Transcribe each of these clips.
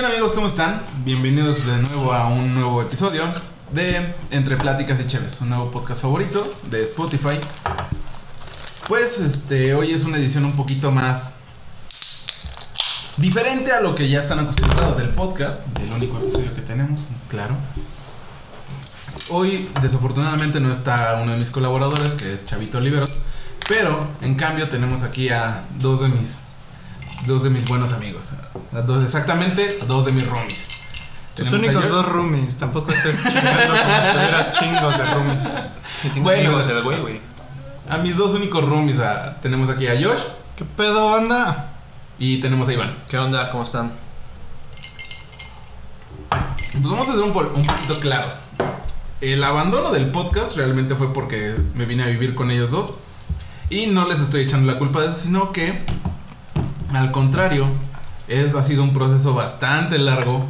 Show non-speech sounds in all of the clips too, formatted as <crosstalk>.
¿Qué onda amigos? ¿Cómo están? Bienvenidos de nuevo a un nuevo episodio de Entre Pláticas y Chéves, un nuevo podcast favorito de Spotify. Pues este, hoy es una edición un poquito más diferente a lo que ya están acostumbrados del podcast, del único episodio que tenemos, claro. Hoy desafortunadamente no está uno de mis colaboradores, que es Chavito Oliveros, pero en cambio tenemos aquí a dos de mis dos de mis buenos amigos. A dos, exactamente, a dos de mis roomies. Tus únicos dos roomies, tampoco estés chingando como si tuvieras chingos de roomies. Bueno, Amigos, el güey, güey. A mis dos únicos roomies a- tenemos aquí a Josh ¿Qué pedo, banda? y tenemos a Iván. ¿Qué onda? ¿Cómo están? Pues vamos a ser un, un poquito claros. El abandono del podcast realmente fue porque me vine a vivir con ellos dos. Y no les estoy echando la culpa de eso, sino que, al contrario, es, ha sido un proceso bastante largo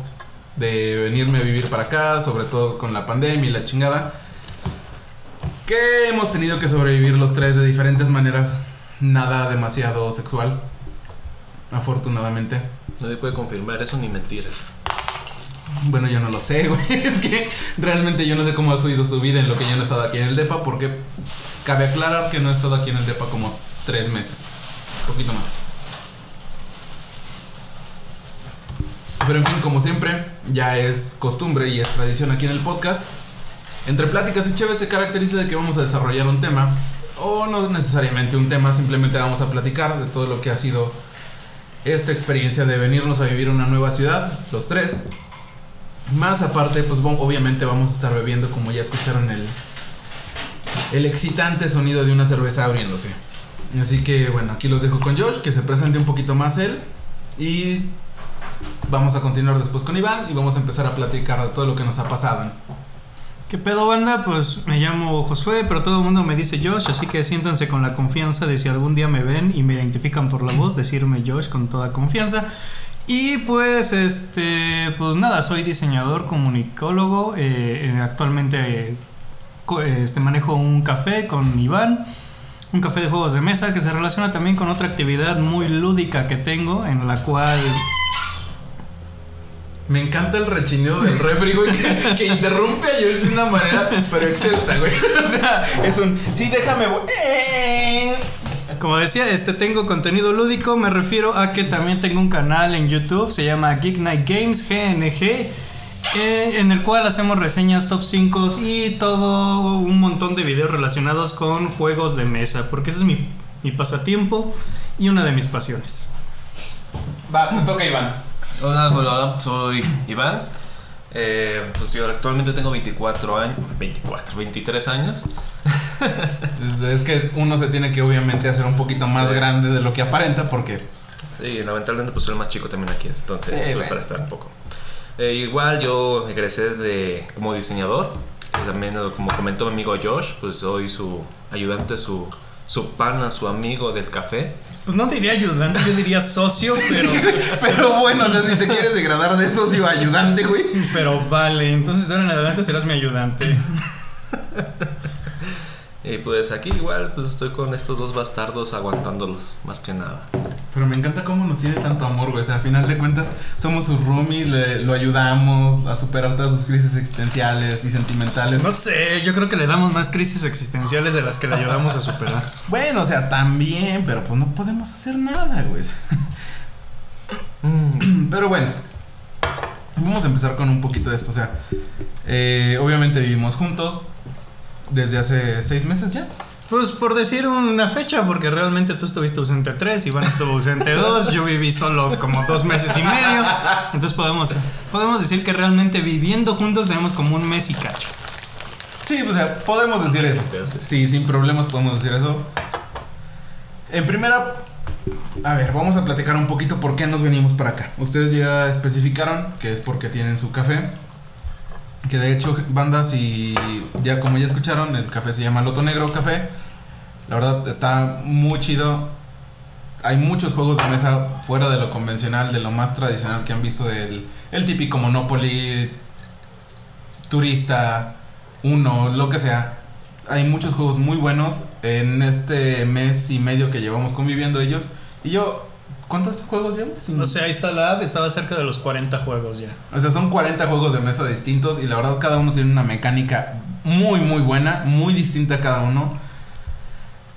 de venirme a vivir para acá, sobre todo con la pandemia y la chingada. Que hemos tenido que sobrevivir los tres de diferentes maneras. Nada demasiado sexual. Afortunadamente. Nadie puede confirmar eso ni mentir. Bueno, yo no lo sé, <laughs> güey. Es que realmente yo no sé cómo ha sido su vida en lo que yo no he estado aquí en el DEPA, porque cabe aclarar que no he estado aquí en el DEPA como tres meses. Un poquito más. Pero en fin, como siempre, ya es costumbre y es tradición aquí en el podcast. Entre pláticas y chéves se caracteriza de que vamos a desarrollar un tema, o no necesariamente un tema, simplemente vamos a platicar de todo lo que ha sido esta experiencia de venirnos a vivir a una nueva ciudad, los tres. Más aparte, pues obviamente vamos a estar bebiendo, como ya escucharon, el, el excitante sonido de una cerveza abriéndose. Así que bueno, aquí los dejo con Josh, que se presente un poquito más él. Y vamos a continuar después con Iván y vamos a empezar a platicar de todo lo que nos ha pasado. ¿Qué pedo, banda? Pues me llamo Josué, pero todo el mundo me dice Josh, así que siéntanse con la confianza de si algún día me ven y me identifican por la voz, decirme Josh con toda confianza. Y pues, este, pues nada, soy diseñador, comunicólogo, eh, eh, actualmente eh, este, manejo un café con Iván. Un café de juegos de mesa que se relaciona también con otra actividad muy lúdica que tengo, en la cual Me encanta el rechineo del refri, güey, que, que interrumpe a Josh de una manera, pero excelsa, güey. <laughs> O sea, es un. Sí, déjame, güey. Como decía, este tengo contenido lúdico, me refiero a que también tengo un canal en YouTube, se llama Geek Night Games GNG, eh, en el cual hacemos reseñas top 5 y todo un montón de videos relacionados con juegos de mesa, porque ese es mi, mi pasatiempo y una de mis pasiones. Vas, te toca, Iván. Hola, hola, soy Iván. Eh, pues yo actualmente tengo 24 años. 24, 23 años. <laughs> Es, que uno se tiene que obviamente hacer un poquito más Sí. grande de lo que aparenta porque Y lamentablemente pues soy el más chico también aquí. Entonces, Sí, pues bueno. para estar un poco. Eh, igual yo egresé de, como diseñador. También, como comentó mi amigo Josh, pues soy su ayudante, su, su pana, su amigo del café. Pues no diría ayudante, yo diría socio, pero, <laughs> Pero bueno, o sea, si te quieres degradar de socio ayudante, güey. pero vale, entonces de ahora en adelante serás mi ayudante. <laughs> Y pues aquí igual pues estoy con estos dos bastardos aguantándolos, más que nada. Pero me encanta cómo nos tiene tanto amor, güey. O sea, a final de cuentas, somos sus roomies, le- lo ayudamos a superar todas sus crisis existenciales y sentimentales. No sé, yo creo que le damos más crisis existenciales de las que le ayudamos a superar. <laughs> Bueno, o sea, también, pero pues no podemos hacer nada, güey. Pero bueno, vamos a empezar con un poquito de esto. O sea, eh, obviamente vivimos juntos desde hace seis meses ya. Pues por decir una fecha, porque realmente tú estuviste ausente tres, Iván estuvo ausente dos, yo viví solo como dos meses y medio. Entonces podemos, podemos decir que realmente viviendo juntos tenemos como un mes y cacho. Sí, o sea, podemos decir eso. Sí, sin problemas podemos decir eso. En primera, a ver, vamos a platicar un poquito por qué nos venimos para acá. Ustedes ya especificaron que es porque tienen su café. Que de hecho, bandas y ya como ya escucharon, el café se llama Loto Negro Café. La verdad está muy chido. Hay muchos juegos de mesa fuera de lo convencional, de lo más tradicional que han visto del el típico Monopoly, Turista, Uno, lo que sea. Hay muchos juegos muy buenos en este mes y medio que llevamos conviviendo ellos. Y yo ¿Cuántos juegos llevas? O sea, ahí está la app, estaba cerca de los 40 juegos ya. O sea, son 40 juegos de mesa distintos y la verdad cada uno tiene una mecánica muy muy buena, muy distinta cada uno.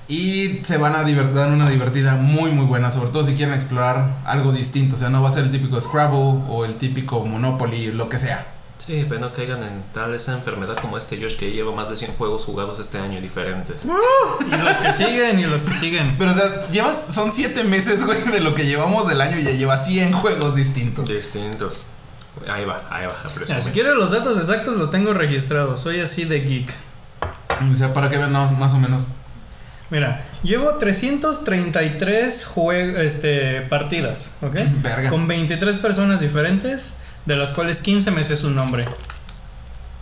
Y se van a divertir, dan una divertida muy muy buena, sobre todo si quieren explorar algo distinto. O sea, no va a ser el típico Scrabble o el típico Monopoly, lo que sea. Sí, pero no caigan en tal esa enfermedad como este Josh que lleva más de 100 juegos jugados este año diferentes. Y los que siguen, y los que siguen. Pero o sea, llevas, son 7 meses, güey, de lo que llevamos del año y ya lleva 100 juegos distintos. Distintos. Ahí va, ahí va. Mira, si quieres los datos exactos, lo tengo registrado. Soy así de geek. O sea, para que vean más, más o menos. Mira, llevo 333 jue- este, partidas, ¿ok? Verga. Con 23 personas diferentes, de las cuales 15 me sé su nombre.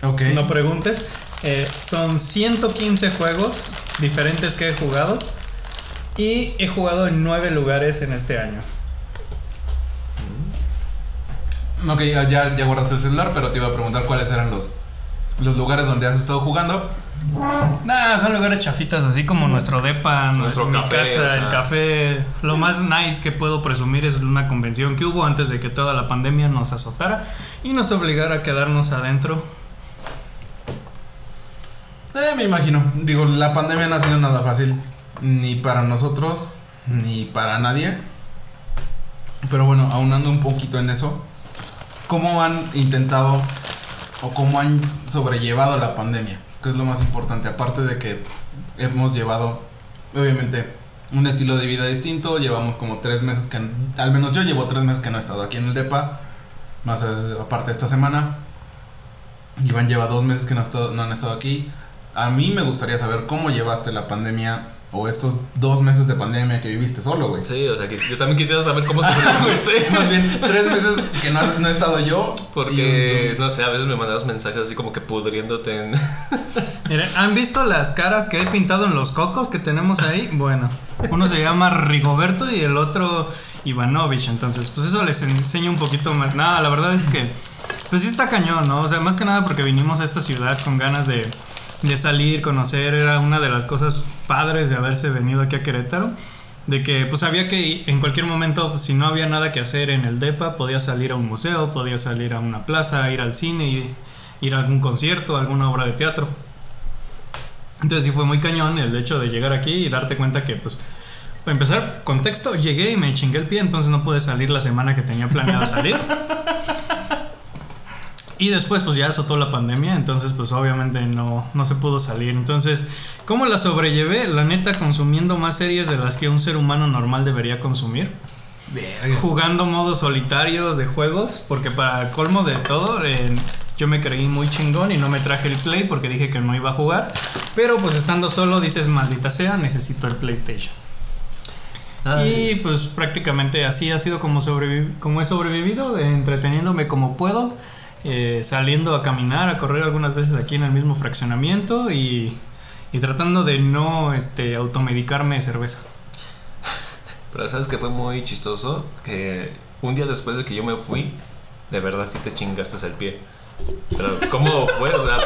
Ok. No preguntes. Eh, son 115 juegos diferentes que he jugado. Y he jugado en 9 lugares en este año. Ok, ya, ya, ya guardaste el celular, pero te iba a preguntar cuáles eran los, los lugares donde has estado jugando. Nah, son lugares chafitas, así como nuestro depa, Nuestro mi café, casa, o sea. el café. Lo más nice que puedo presumir es una convención que hubo antes de que toda la pandemia nos azotara y nos obligara a quedarnos adentro. Eh, me imagino. Digo, la pandemia no ha sido nada fácil. Ni para nosotros, ni para nadie. Pero bueno, aunando un poquito en eso. ¿Cómo han intentado o cómo han sobrellevado la pandemia? Que es lo más importante. Aparte de que hemos llevado, obviamente, un estilo de vida distinto. Llevamos como tres meses que, al menos yo llevo tres meses que no he estado aquí en el DEPA. Más eh, aparte de esta semana. Iván lleva dos meses que no, estado- no han estado aquí. A mí me gustaría saber cómo llevaste la pandemia o estos dos meses de pandemia que viviste solo, güey. Sí, o sea, que yo también quisiera saber cómo sobreviviste. <laughs> Más bien, tres meses que no, has- no he estado yo. Porque, y- no sé, a veces me mandabas mensajes así como que pudriéndote en... <laughs> Miren, ¿han visto las caras que he pintado en los cocos que tenemos ahí? Bueno, uno se llama Rigoberto y el otro Ivanovich. Entonces, pues eso les enseña un poquito más. Nada, la verdad es que, pues sí está cañón, ¿no? O sea, más que nada porque vinimos a esta ciudad con ganas de, de salir, conocer. Era una de las cosas padres de haberse venido aquí a Querétaro. De que pues sabía que en cualquier momento, pues, si no había nada que hacer en el DEPA, podía salir a un museo, podía salir a una plaza, ir al cine, ir a algún concierto, alguna obra de teatro. Entonces sí fue muy cañón el hecho de llegar aquí y darte cuenta que, pues, para empezar, contexto, llegué y me chingué el pie, entonces no pude salir la semana que tenía planeado salir. <laughs> Y después, pues ya azotó la pandemia, entonces, pues obviamente no, no se pudo salir. Entonces, ¿cómo la sobrellevé? La neta, consumiendo más series de las que un ser humano normal debería consumir Verga. jugando modos solitarios de juegos, porque para colmo de todo, eh, yo me creí muy chingón y no me traje el Play porque dije que no iba a jugar. Pero pues estando solo dices, maldita sea, necesito el PlayStation. Y pues prácticamente así ha sido como, sobrevi- como he sobrevivido, de entreteniéndome como puedo, eh, saliendo a caminar, a correr algunas veces aquí en el mismo fraccionamiento y, y tratando de no este, automedicarme de cerveza. Pero sabes que fue muy chistoso que un día después de que yo me fui, de verdad sí te chingaste el pie. Pero ¿cómo fue? O sea,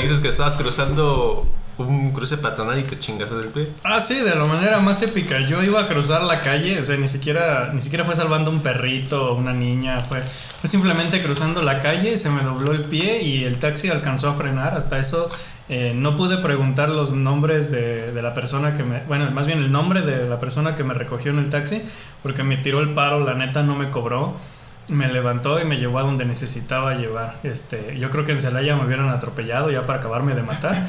dices que estabas cruzando un cruce peatonal y te chingaste el pie. Ah, sí, de la manera más épica. Yo iba a cruzar la calle, o sea, ni siquiera, ni siquiera fue salvando un perrito o una niña, fue, fue simplemente cruzando la calle, se me dobló el pie y el taxi alcanzó a frenar. Hasta eso eh, no pude preguntar los nombres de, de la persona que me, bueno, más bien el nombre de la persona que me recogió en el taxi, porque me tiró el paro, la neta no me cobró. Me levantó y me llevó a donde necesitaba llevar. Este, yo creo que en Celaya me hubieran atropellado ya para acabarme de matar.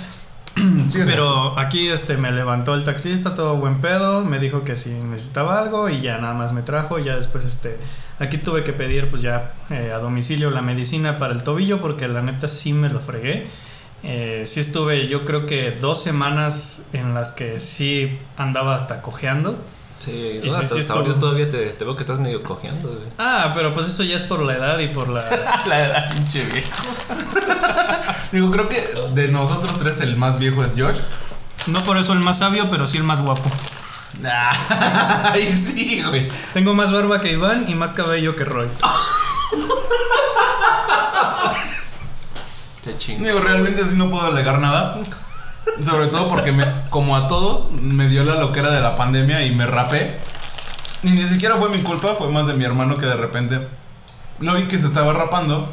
<clears throat> Sí, Pero aquí este me levantó el taxista, todo buen pedo, me dijo que si necesitaba algo y ya nada más me trajo, y ya después este aquí tuve que pedir pues ya eh, a domicilio la medicina para el tobillo porque la neta sí me lo fregué. Eh, sí estuve yo creo que dos semanas en las que sí andaba hasta cojeando. Sí, Y no, hasta, ahorita todavía te, te veo que estás medio cojeando. güey. Ah, pero pues eso ya es por la edad y por la... <laughs> La edad, pinche viejo. <laughs> digo, creo que de nosotros tres el más viejo es Josh. No por eso el más sabio, pero sí el más guapo. <laughs> Ay, sí, güey. Tengo más barba que Iván y más cabello que Roy. Te chingo. Digo, realmente sí no puedo alegar nada. Sobre todo porque me, como a todos, me dio la loquera de la pandemia y me rapé. Y ni siquiera fue mi culpa, fue más de mi hermano que de repente lo vi que se estaba rapando.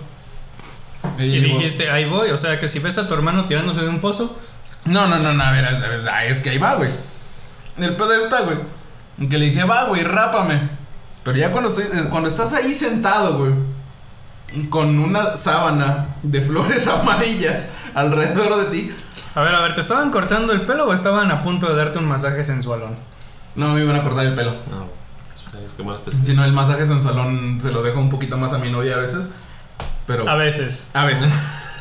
Y dijiste, ahí voy. O sea, que si ves a tu hermano tirándose de un pozo, No, no, no, no, a ver, a ver, es que ahí va, güey. El pedo está, güey. Que le dije, va, güey, rápame. Pero ya cuando estoy, eh, cuando estás ahí sentado, güey, con una sábana de <laughs> flores amarillas alrededor de ti, A ver, a ver, ¿te estaban cortando el pelo o estaban a punto de darte un masaje sensualón? no me iban a cortar el pelo. No, es que más. Si no, el masaje en salón se lo dejo un poquito más a mi novia a veces. Pero. A veces. A veces.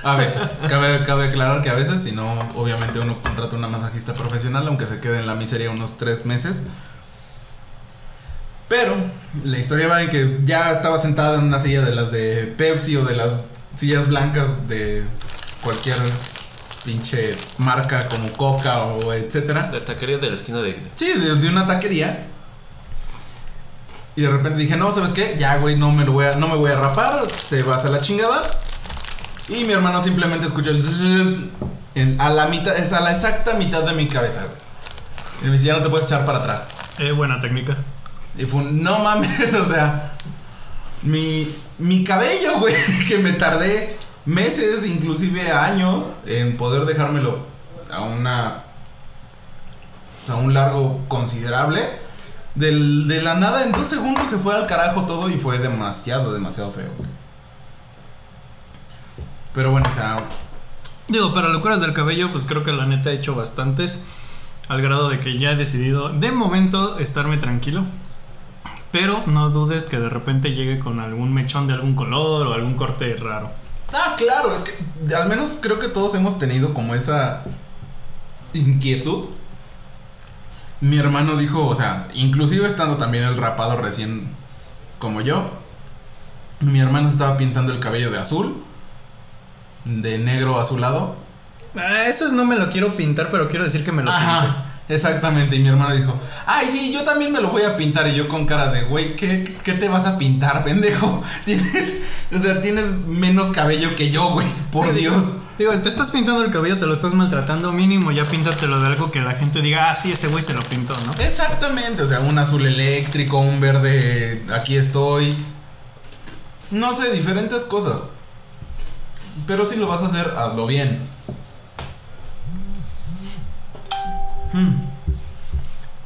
A veces. Cabe, cabe aclarar que a veces, si no, obviamente uno contrata una masajista profesional, aunque se quede en la miseria unos tres meses. Pero la historia va en que ya estaba sentado en una silla de las de Pepsi o de las sillas blancas de cualquier pinche marca como Coca o etcétera. La taquería de la esquina de. Sí, desde una taquería. Y de repente dije, no, ¿sabes qué? Ya, güey, no me, lo voy a, no me voy a rapar, te vas a la chingada. Y mi hermano simplemente escuchó el... zzzz en- a la mitad, es a la exacta mitad de mi cabeza, güey. Y me dice, ya no te puedes echar para atrás. Eh, buena técnica. Y fue un, no mames, <laughs> o sea, mi, mi cabello, güey, <laughs> que me tardé meses, inclusive años, en poder dejármelo a una, a un largo considerable. Del, de la nada, en dos segundos se fue al carajo todo y fue demasiado, demasiado feo. Pero bueno, o sea, Digo, para locuras del cabello, pues creo que la neta he hecho bastantes. Al grado de que ya he decidido, de momento, estarme tranquilo. Pero no dudes que de repente llegue con algún mechón de algún color o algún corte raro. Ah, claro, es que al menos creo que todos hemos tenido como esa inquietud. Mi hermano dijo, o sea, inclusive estando también el rapado recién como yo, mi hermano se estaba pintando el cabello de azul, de negro azulado. Ah, eso es no me lo quiero pintar, pero quiero decir que me lo pinté. Exactamente. Y mi hermano dijo, ay, sí, yo también me lo voy a pintar. Y yo con cara de, güey, ¿qué, ¿qué te vas a pintar, pendejo? <laughs> Tienes, o sea, tienes menos cabello que yo, güey, por Sí, Dios. Digo, te estás pintando el cabello, te lo estás maltratando, mínimo ya píntatelo de algo que la gente diga, ah, sí, ese güey se lo pintó, ¿no? Exactamente, o sea, un azul eléctrico, un verde, aquí estoy. No sé, diferentes cosas. Pero si lo vas a hacer, hazlo bien. Hmm.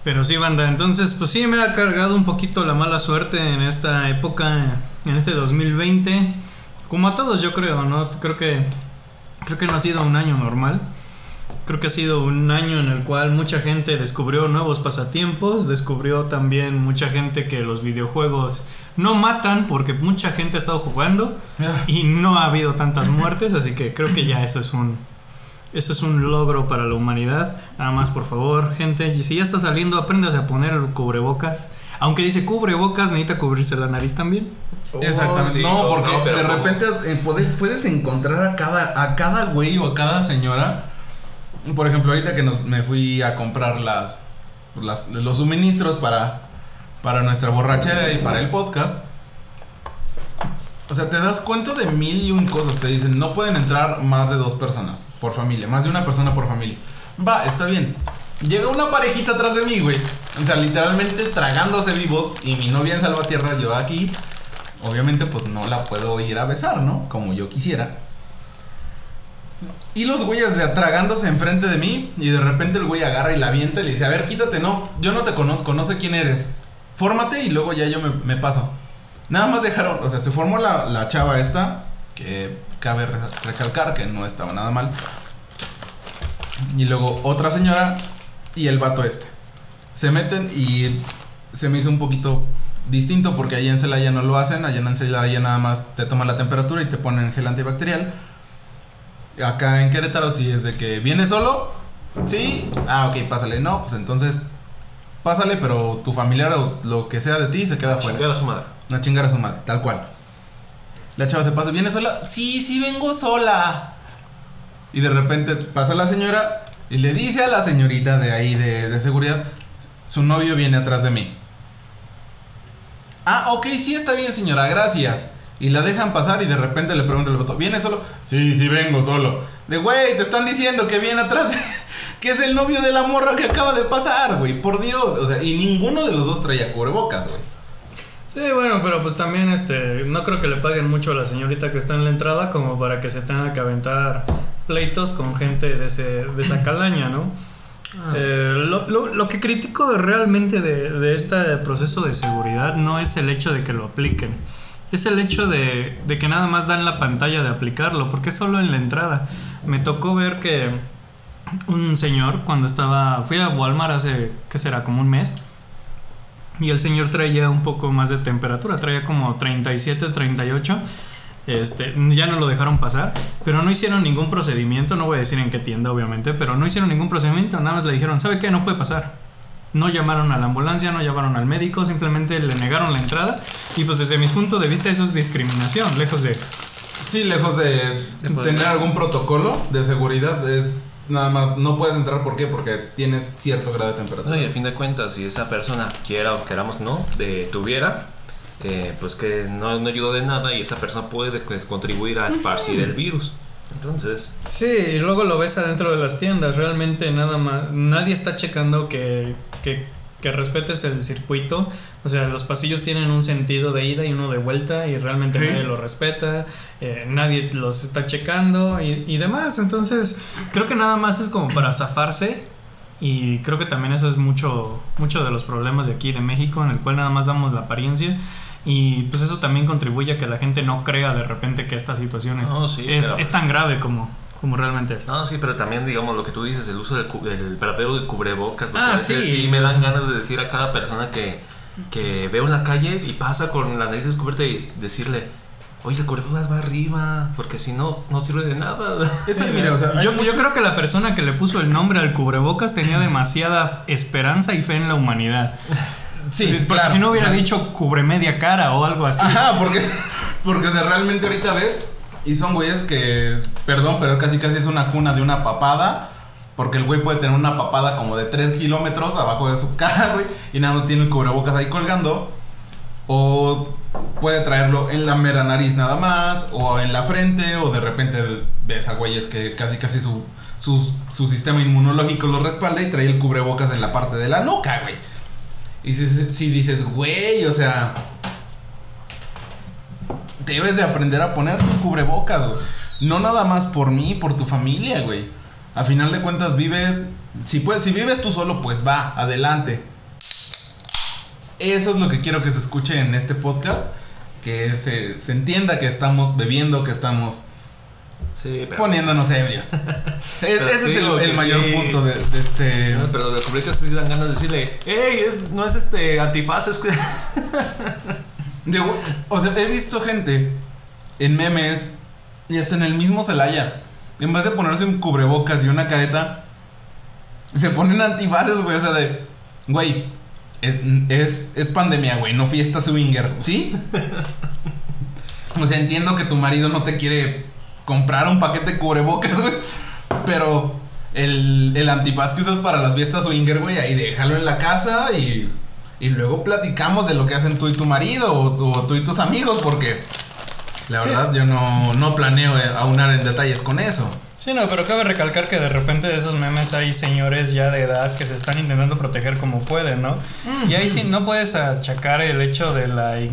Pero sí, banda, entonces, pues sí, me ha cargado un poquito la mala suerte en esta época, en este 2020. Como a todos, yo creo, ¿no? Creo que, creo que no ha sido un año normal. Creo que ha sido un año en el cual mucha gente descubrió nuevos pasatiempos, descubrió también mucha gente que los videojuegos no matan porque mucha gente ha estado jugando Ah, y no ha habido tantas muertes, así que creo que ya eso es un eso es un logro para la humanidad. Nada más, por favor, gente, y si ya está saliendo, apréndase a poner el cubrebocas. Aunque dice cubrebocas, necesita cubrirse la nariz también. Exactamente. Oh, sí, no, porque de ¿cómo? repente eh, puedes, puedes encontrar a cada, a cada güey o a cada señora. Por ejemplo, ahorita que nos, me fui a comprar las, las- los suministros para, para nuestra borrachera y para el podcast. O sea, te das cuenta de mil y un cosas. Te dicen, no pueden entrar más de dos personas por familia, más de una persona por familia. Va, está bien. Llega una parejita atrás de mí, güey. O sea, literalmente tragándose vivos. Y mi novia en Salvatierra, yo aquí. Obviamente, pues no la puedo ir a besar, ¿no? Como yo quisiera. Y los güeyes de tragándose enfrente de mí. Y de repente el güey agarra y la avienta y le dice: A ver, quítate, no. Yo no te conozco, no sé quién eres. Fórmate y luego ya yo me paso. Nada más dejaron, o sea, se formó la, la chava esta. Que cabe re- recalcar que no estaba nada mal. Y luego otra señora y el vato este. Se meten y se me hizo un poquito distinto porque allá en Celaya no lo hacen. Allá en Celaya nada más te toman la temperatura y te ponen gel antibacterial. Acá en Querétaro sí es de que viene solo. Sí. Ah, ok, pásale. No, pues entonces pásale, pero tu familiar o lo que sea de ti se queda afuera. No chingar a su madre, tal cual. La chava se pasa, ¿viene sola? Sí, sí, vengo sola. Y de repente pasa la señora y le dice a la señorita de ahí de, de seguridad, su novio viene atrás de mí. Ah, ok, sí, está bien, señora, gracias. Y la dejan pasar y de repente le pregunta el vato, ¿viene solo? Sí, sí, vengo solo. De güey, te están diciendo que viene atrás, <laughs> que es el novio de la morra que acaba de pasar, güey. Por Dios. O sea, y ninguno de los dos traía cubrebocas, güey. Sí, bueno, pero pues también este, no creo que le paguen mucho a la señorita que está en la entrada como para que se tenga que aventar pleitos con gente de, ese, de esa <laughs> calaña, ¿no? Eh, lo, lo- lo que critico de- realmente de, de este proceso de seguridad no es el hecho de que lo apliquen, es el hecho de, de que nada más dan la pantalla de aplicarlo, porque es solo en la entrada. Me tocó ver que un señor cuando estaba, fui a Walmart hace, ¿qué será? Como un mes. Y el señor traía un poco más de temperatura, traía como 37, 38. Este, ya no lo dejaron pasar, pero no hicieron ningún procedimiento, no voy a decir en qué tienda obviamente, pero no hicieron ningún procedimiento, nada más le dijeron, ¿sabe qué? No puede pasar. No llamaron a la ambulancia, no llamaron al médico, simplemente le negaron la entrada y pues desde mi punto de vista eso es discriminación, lejos de... Sí, lejos de poder- tener algún protocolo de seguridad, es nada más, no puedes entrar, ¿por qué? Porque tienes cierto grado de No, temperatura. y a fin de cuentas, si esa persona quiera o queramos no, de, tuviera, eh, pues que no, no ayudó de nada y esa persona puede pues, contribuir a esparcir el virus. Entonces, Sí, y luego lo ves adentro de las tiendas, realmente nada más, nadie está checando que, que, que respetes el circuito, o sea, los pasillos tienen un sentido de ida y uno de vuelta y realmente Sí. nadie lo respeta, eh, nadie los está checando y, y demás, entonces creo que nada más es como para zafarse y creo que también eso es mucho, mucho de los problemas de aquí de México, en el cual nada más damos la apariencia. Y pues eso también contribuye a que la gente no crea de repente que esta situación es, No, sí, es, pero- es tan grave como, como realmente es. no, sí, pero también, digamos, lo que tú dices, el uso del, cu- del verdadero de cubrebocas, Ah, sí. sí me dan ganas de decir a cada persona que, que veo en la calle y pasa con la nariz descubierta y decirle, oye, el cubrebocas va arriba, porque si no, no sirve de nada. <laughs> Es que, mira, o sea, yo, creo que la persona que le puso el nombre al cubrebocas tenía demasiada esperanza y fe en la humanidad. <laughs> Sí, porque claro, si no hubiera o sea, dicho cubre media cara o algo así. Ajá, porque, <laughs> porque o sea, realmente ahorita ves y son güeyes que, perdón, pero casi casi es una cuna de una papada. Porque el güey puede tener una papada como de 3 kilómetros abajo de su <laughs> cara, güey. Y nada más tiene el cubrebocas ahí colgando. O puede traerlo en la mera nariz nada más. O en la frente. O de repente ves a güeyes que casi casi su, su, su sistema inmunológico lo respalda y trae el cubrebocas en la parte de la nuca, güey. Y si, si dices, güey, o sea, debes de aprender a poner tu cubrebocas, güey. No nada más por mí, por tu familia, güey. A final de cuentas vives, si puedes, si vives tú solo, pues va, adelante. Eso es lo que quiero que se escuche en este podcast, que se, se entienda que estamos bebiendo, que estamos Sí, pero... poniéndonos ebrios. <laughs> E- Ese es el, mayor sí. punto de, de este... No, pero de cubrebocas sí dan ganas de decirle, hey, es, no es este antifaz, es que... O sea, he visto gente en memes y hasta en el mismo Celaya. En vez de ponerse un cubrebocas y una careta, se ponen antifaces, güey. O sea, de, güey, es, es, pandemia, güey, no fiesta swinger, ¿sí? O sea, entiendo que tu marido no te quiere comprar un paquete de cubrebocas, güey. Pero el, el antifaz que usas para las fiestas swinger, güey, ahí déjalo en la casa y, y luego platicamos de lo que hacen tú y tu marido o tú y tus amigos, porque la Sí. verdad yo no, no planeo eh, aunar en detalles con eso. Sí, no, pero cabe recalcar que de repente de esos memes hay señores ya de edad que se están intentando proteger como pueden, ¿no? Y ahí sí no puedes achacar el hecho de la, de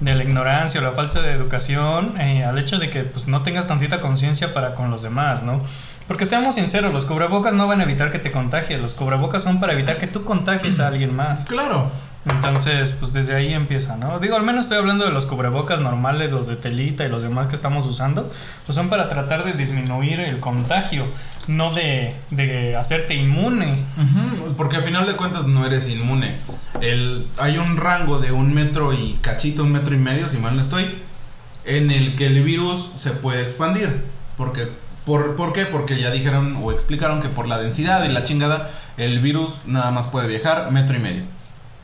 la ignorancia o la falta de educación eh, al hecho de que pues, no tengas tantita conciencia para con los demás, ¿no? Porque seamos sinceros, los cubrebocas no van a evitar que te contagies, los cubrebocas son para evitar que tú contagies a <clears throat> alguien más. Claro. Entonces, pues desde ahí empieza, ¿no? Digo, al menos estoy hablando de los cubrebocas normales, los de telita y los demás que estamos usando, pues son para tratar de disminuir el contagio, no de, de hacerte inmune. Porque al final de cuentas no eres inmune. El, hay un rango de un metro y cachito, un metro y medio, si mal no estoy, en el que el virus se puede expandir. Porque, por, ¿Por qué? Porque ya dijeron o explicaron que por la densidad y la chingada, el virus nada más puede viajar metro y medio.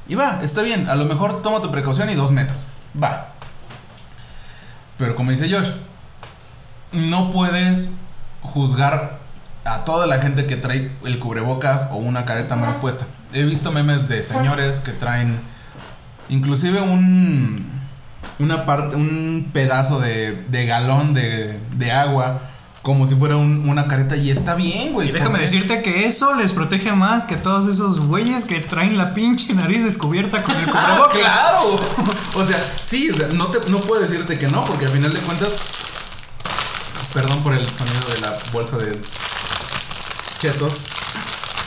Y va, está bien, a lo mejor toma tu precaución y dos metros. Va. Pero como dice Josh, no puedes juzgar a toda la gente que trae el cubrebocas o una careta mal puesta. He visto memes de señores que traen inclusive un una parte un pedazo de, de galón de, de agua como si fuera un- una careta y está bien, güey. Déjame porque- decirte que eso les protege más que todos esos güeyes que traen la pinche nariz descubierta con el <laughs> ¡Ah, cubrebocas. claro! <laughs> O sea, sí, o sea, no, te, no puedo decirte que no, porque al final de cuentas. Perdón por el sonido de la bolsa de chetos.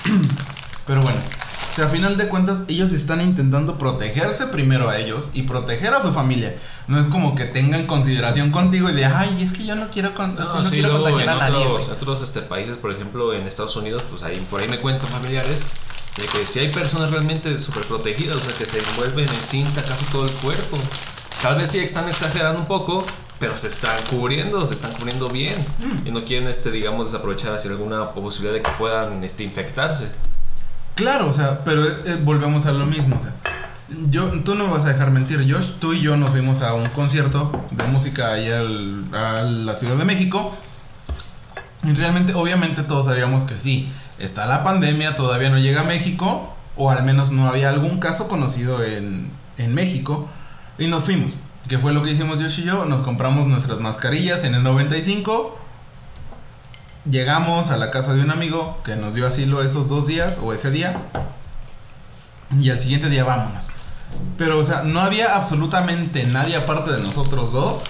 <clears throat> Pero bueno, o sea, a final de cuentas, ellos están intentando protegerse primero a ellos y proteger a su familia. No es como que tengan consideración contigo y de, ay, es que yo no quiero, con- No, no sí, quiero luego en contagiar a nadie. otros, güey". otros este, países, por ejemplo en Estados Unidos, pues ahí por ahí me cuentan familiares de que si hay personas realmente súper protegidas, o sea, que se envuelven en cinta casi todo el cuerpo. Tal vez sí están exagerando un poco, pero se están cubriendo, se están cubriendo bien Mm. y no quieren, este, digamos, desaprovechar hacia alguna posibilidad de que puedan este, infectarse. Claro, o sea, pero eh, eh, volvemos a lo mismo, o sea. Yo, tú no me vas a dejar mentir, Josh. Tú y yo nos fuimos a un concierto de música ahí a la Ciudad de México. Y realmente, obviamente, todos sabíamos que sí, está la pandemia, todavía no llega a México, o al menos no había algún caso conocido en, en México. Y nos fuimos. Que fue lo que hicimos Josh y yo. Nos compramos nuestras mascarillas en el 95. Llegamos a la casa de un amigo que nos dio asilo esos dos días o ese día. Y al siguiente día vámonos. Pero, o sea, no había absolutamente nadie aparte de nosotros dos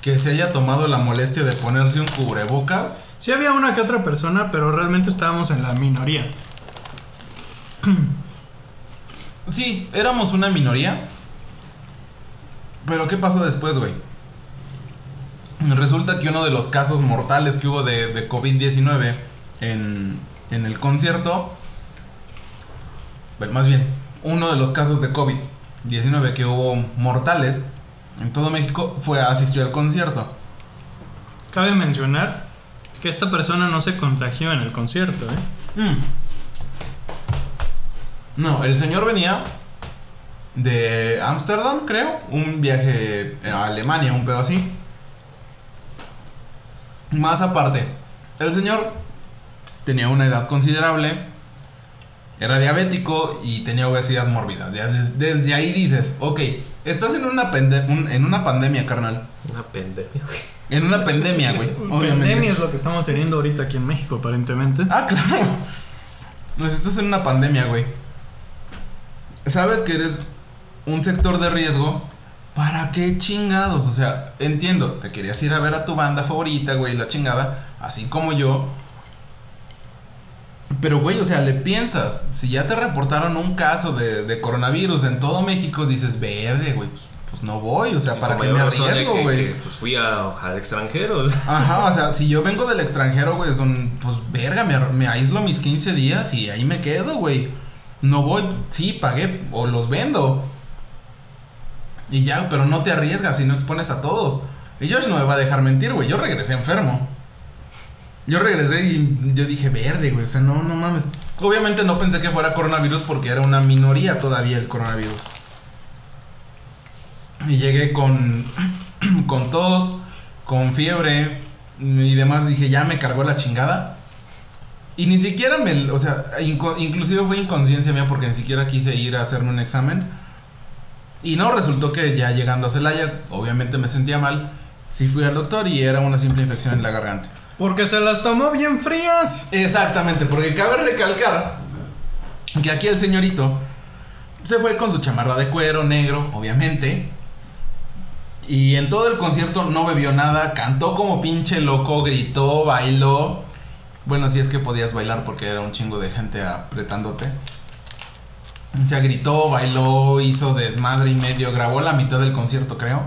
que se haya tomado la molestia de ponerse un cubrebocas. Sí había una que otra persona, pero realmente estábamos en la minoría. <clears throat> Sí, éramos una minoría. Pero ¿qué pasó después, güey? Resulta que uno de los casos mortales que hubo de, de COVID-19 en, en el concierto, bueno, más bien, uno de los casos de COVID-19 que hubo mortales en todo México fue asistir al concierto. Cabe mencionar que esta persona no se contagió en el concierto, ¿eh? Mm. No, el señor venía de Ámsterdam, creo. Un viaje a Alemania, un pedo así. Más aparte, el señor tenía una edad considerable. Era diabético y tenía obesidad mórbida. Desde, ahí dices, ok, estás en una, pende- un- en una pandemia, carnal. Una pandemia, güey. En una pandemia, güey. <laughs> Obviamente. Pandemia es lo que estamos teniendo ahorita aquí en México, aparentemente. Ah, claro. Pues estás en una pandemia, güey. Sabes que eres un sector de riesgo. ¿Para qué chingados? O sea, entiendo, te querías ir a ver a tu banda favorita, güey, la chingada, así como yo. Pero, güey, o sea, le piensas, si ya te reportaron un caso de, de coronavirus en todo México, dices, verde, güey, pues, pues no voy, o sea, ¿para qué me arriesgo, güey? Pues fui a- al extranjero. o <laughs> sea. Ajá, o sea, si yo vengo del extranjero, güey, son, pues, verga, me, me aíslo mis 15 días y ahí me quedo, güey. No voy, sí, pagué o los vendo. Y ya, pero no te arriesgas y no expones a todos. Y Josh no me va a dejar mentir, güey, yo regresé enfermo. Yo regresé y yo dije, verde, güey, o sea, no, no mames. Obviamente no pensé que fuera coronavirus porque era una minoría todavía el coronavirus. Y llegué con, <clears throat> con tos, con fiebre y demás. Dije, ya me cargó la chingada. Y ni siquiera me, o sea, inclusive fue inconsciencia mía porque ni siquiera quise ir a hacerme un examen. Y no, resultó que ya llegando a Celaya, obviamente me sentía mal. Sí fui al doctor y era una simple infección en la garganta. Porque se las tomó bien frías. Exactamente, porque cabe recalcar que aquí el señorito se fue con su chamarra de cuero negro, obviamente. Y en todo el concierto no bebió nada, cantó como pinche loco, gritó, bailó. Bueno, si es que podías bailar porque era un chingo de gente apretándote. O sea, gritó, bailó, hizo desmadre y medio, grabó la mitad del concierto, creo.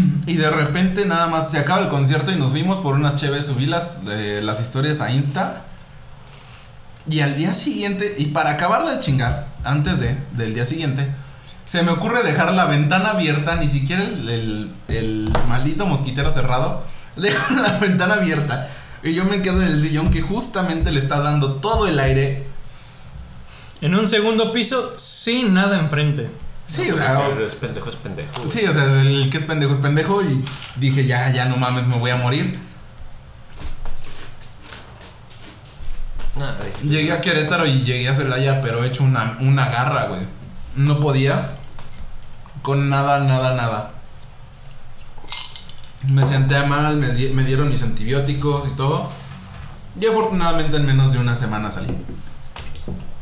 <clears throat> Y de repente nada más se acaba el concierto y nos fuimos por unas cheves, subí las, eh, las historias a Insta. Y al día siguiente, y para acabarla de chingar, antes de, del día siguiente, se me ocurre dejar la ventana abierta, ni siquiera el, el- el maldito mosquitero cerrado. <laughs> Dejo la ventana abierta. Y yo me quedo en el sillón que justamente le está dando todo el aire. En un segundo piso, sin nada enfrente. Sí, No, o sea, pues, Es pendejo, es pendejo. güey. Sí, o sea, el que es pendejo es pendejo y dije, ya, ya no mames, me voy a morir. Nah, ahí sí. Llegué a Querétaro y llegué a Celaya, pero he hecho una, una garra, güey. No podía. Con nada, nada, nada. Me sentía mal, me, di- me dieron mis antibióticos y todo. Y afortunadamente en menos de una semana salí.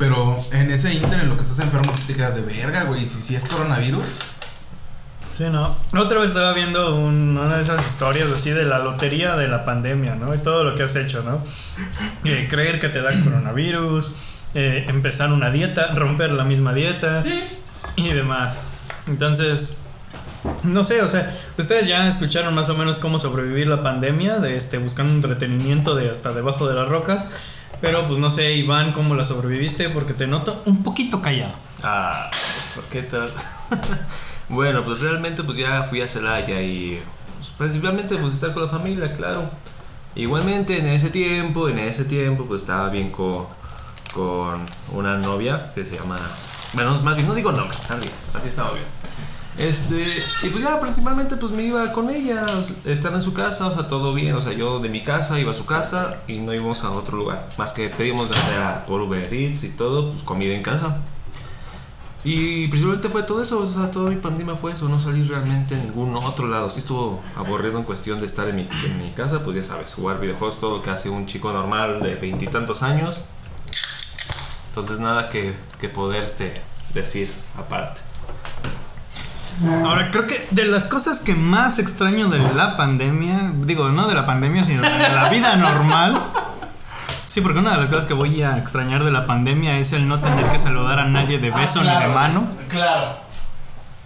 Pero en ese inter, en lo que estás enfermo, te quedas de verga, güey. Si, si es coronavirus. Sí, no. Otra vez estaba viendo un- una de esas historias así de la lotería de la pandemia, ¿no? Y todo lo que has hecho, ¿no? Eh, creer que te da coronavirus, eh, empezar una dieta, romper la misma dieta y demás. Entonces, no sé, o sea, ustedes ya escucharon más o menos cómo sobrevivir la pandemia, de este, buscando entretenimiento de hasta debajo de las rocas. Pero pues no sé, Iván, cómo la sobreviviste, porque te noto un poquito callado. Ah, ¿por qué tal? <laughs> bueno, pues realmente pues ya fui a Celaya y pues, principalmente pues estar con la familia, claro. Igualmente en ese tiempo, en ese tiempo pues estaba bien con, con una novia que se llama... Bueno, más bien no digo nombre, así, estaba bien. Este, y pues ya principalmente pues me iba con ella, o sea, estar en su casa, o sea, todo bien, o sea, yo de mi casa iba a su casa y no íbamos a otro lugar, más que pedimos ya sea por Uber Eats y todo, pues comida en casa. Y principalmente fue todo eso, o sea, toda mi pandemia fue eso, no salir realmente a ningún otro lado. Sí estuvo aburrido en cuestión de estar en mi, en mi casa, pues ya sabes, jugar videojuegos, todo lo que hace un chico normal de veintitantos años. Entonces nada que, que poder este, decir aparte. Ahora, creo que de las cosas que más extraño de la pandemia, digo, no de la pandemia, sino de la vida <laughs> normal. Sí, porque una de las cosas que voy a extrañar de la pandemia es el no tener que saludar a nadie de beso ni de mano. Claro.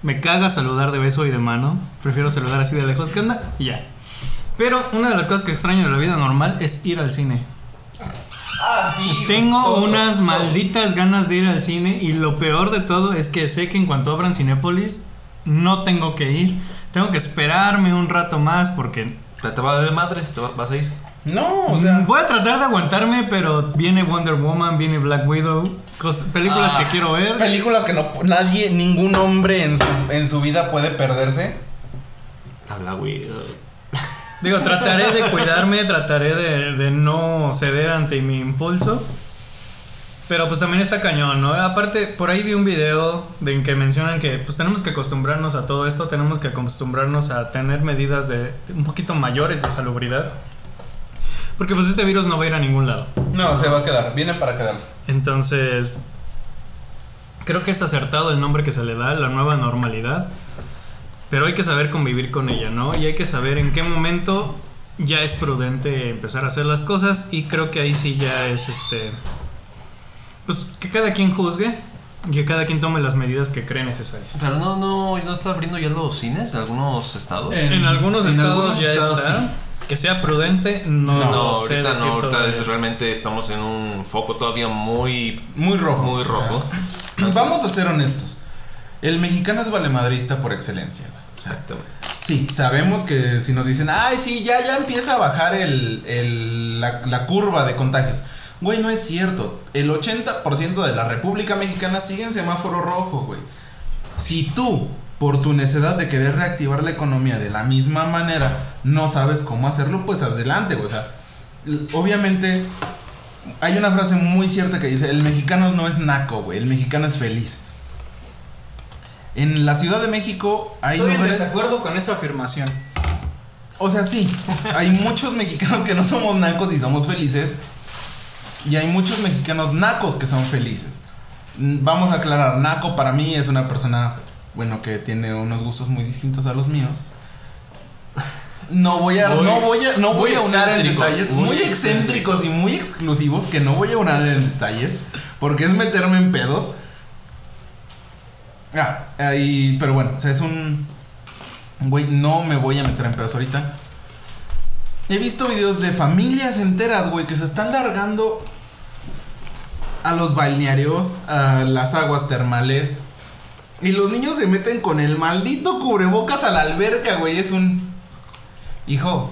Me caga saludar de beso y de mano. Prefiero saludar así de lejos. ¿Qué onda? Y ya. Pero una de las cosas que extraño de la vida normal es ir al cine. Ah, sí. Tengo todo, unas todo. malditas ganas de ir al cine y lo peor de todo es que sé que en cuanto abran Cinépolis no tengo que ir. Tengo que esperarme un rato más porque ¿Te, te va de madres? ¿Te va- vas a ir? No, o sea. voy a tratar de aguantarme, pero viene Wonder Woman, viene Black Widow, cos- películas Ah, que quiero ver. Películas que no nadie, ningún hombre en su, en su vida puede perderse. Habla, güey. Digo, trataré de cuidarme, trataré de, de no ceder ante mi impulso. Pero pues también está cañón, ¿no? Aparte, por ahí vi un video de en que mencionan que pues tenemos que acostumbrarnos a todo esto, tenemos que acostumbrarnos a tener medidas de, de un poquito mayores de salubridad. Porque pues este virus no va a ir a ningún lado. No, se va a quedar. Viene para quedarse. Entonces, creo que es acertado el nombre que se le da, la nueva normalidad. Pero hay que saber convivir con ella, ¿no? Y hay que saber en qué momento ya es prudente empezar a hacer las cosas. Y creo que ahí sí ya es este. Pues que cada quien juzgue y que cada quien tome las medidas que cree necesarias. Pero no, no, no está abriendo ya los cines en algunos estados. En, algunos en estados algunos ya estados está. sí. Que sea prudente, no, No, no, sé ahorita decir no, ahorita es- realmente estamos en un foco todavía muy, Muy rojo. muy o sea, rojo. <laughs> vamos a ser honestos. El mexicano es valemadrista por excelencia. Exactamente. Sí, sabemos que si nos dicen, ay, sí, ya, ya empieza a bajar el, el- la, la curva de contagios. Güey, no es cierto. El 80% de la República Mexicana sigue en semáforo rojo, güey. Si tú, por tu necesidad de querer reactivar la economía de la misma manera, no sabes cómo hacerlo, pues adelante, güey. O sea, obviamente hay una frase muy cierta que dice, el mexicano no es naco, güey, el mexicano es feliz. En la Ciudad de México hay Estoy en desacuerdo con esa afirmación. O sea, sí, hay muchos mexicanos que no somos nacos y somos felices. Y hay muchos mexicanos nacos que son felices. Mm, Vamos a aclarar, naco para mí es una persona, bueno, que tiene unos gustos muy distintos a los míos. No voy a, Muy- no voy a, no voy a unar en excéntricos, detalles, muy muy excéntricos y muy exclusivos que no voy a unar en detalles porque es meterme en pedos. Ah, ahí, pero bueno, o sea, es un, güey, no me voy a meter en pedos ahorita. He visto videos de familias enteras, güey, que se están largando a los balnearios, a las aguas termales. Y los niños se meten con el maldito cubrebocas a la alberca, güey. Es un... Hijo,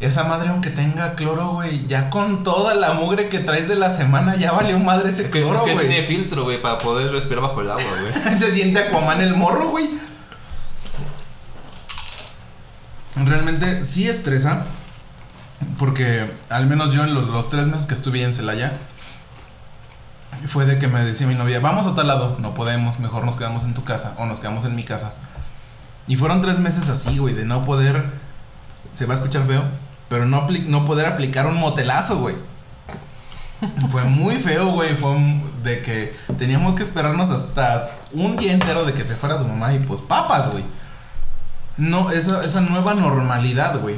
esa madre aunque tenga cloro, güey, ya con toda la mugre que traes de la semana, ya valió madre ese Es que, cloro, es que güey. tiene filtro, güey, para poder respirar bajo el agua, güey. <laughs> Se siente Aquaman el morro, güey. Realmente sí estresa. Porque al menos yo en los, los tres meses que estuve en Celaya. Fue de que me decía mi novia, vamos a tal lado. No podemos, mejor nos quedamos en tu casa. O nos quedamos en mi casa. Y fueron tres meses así, güey, de no poder se va a escuchar feo, pero no, no poder aplicar un motelazo, güey. Fue muy feo, güey. Fue de que teníamos que esperarnos hasta un día entero de que se fuera su mamá y pues papas, güey. No, esa, esa nueva normalidad, güey.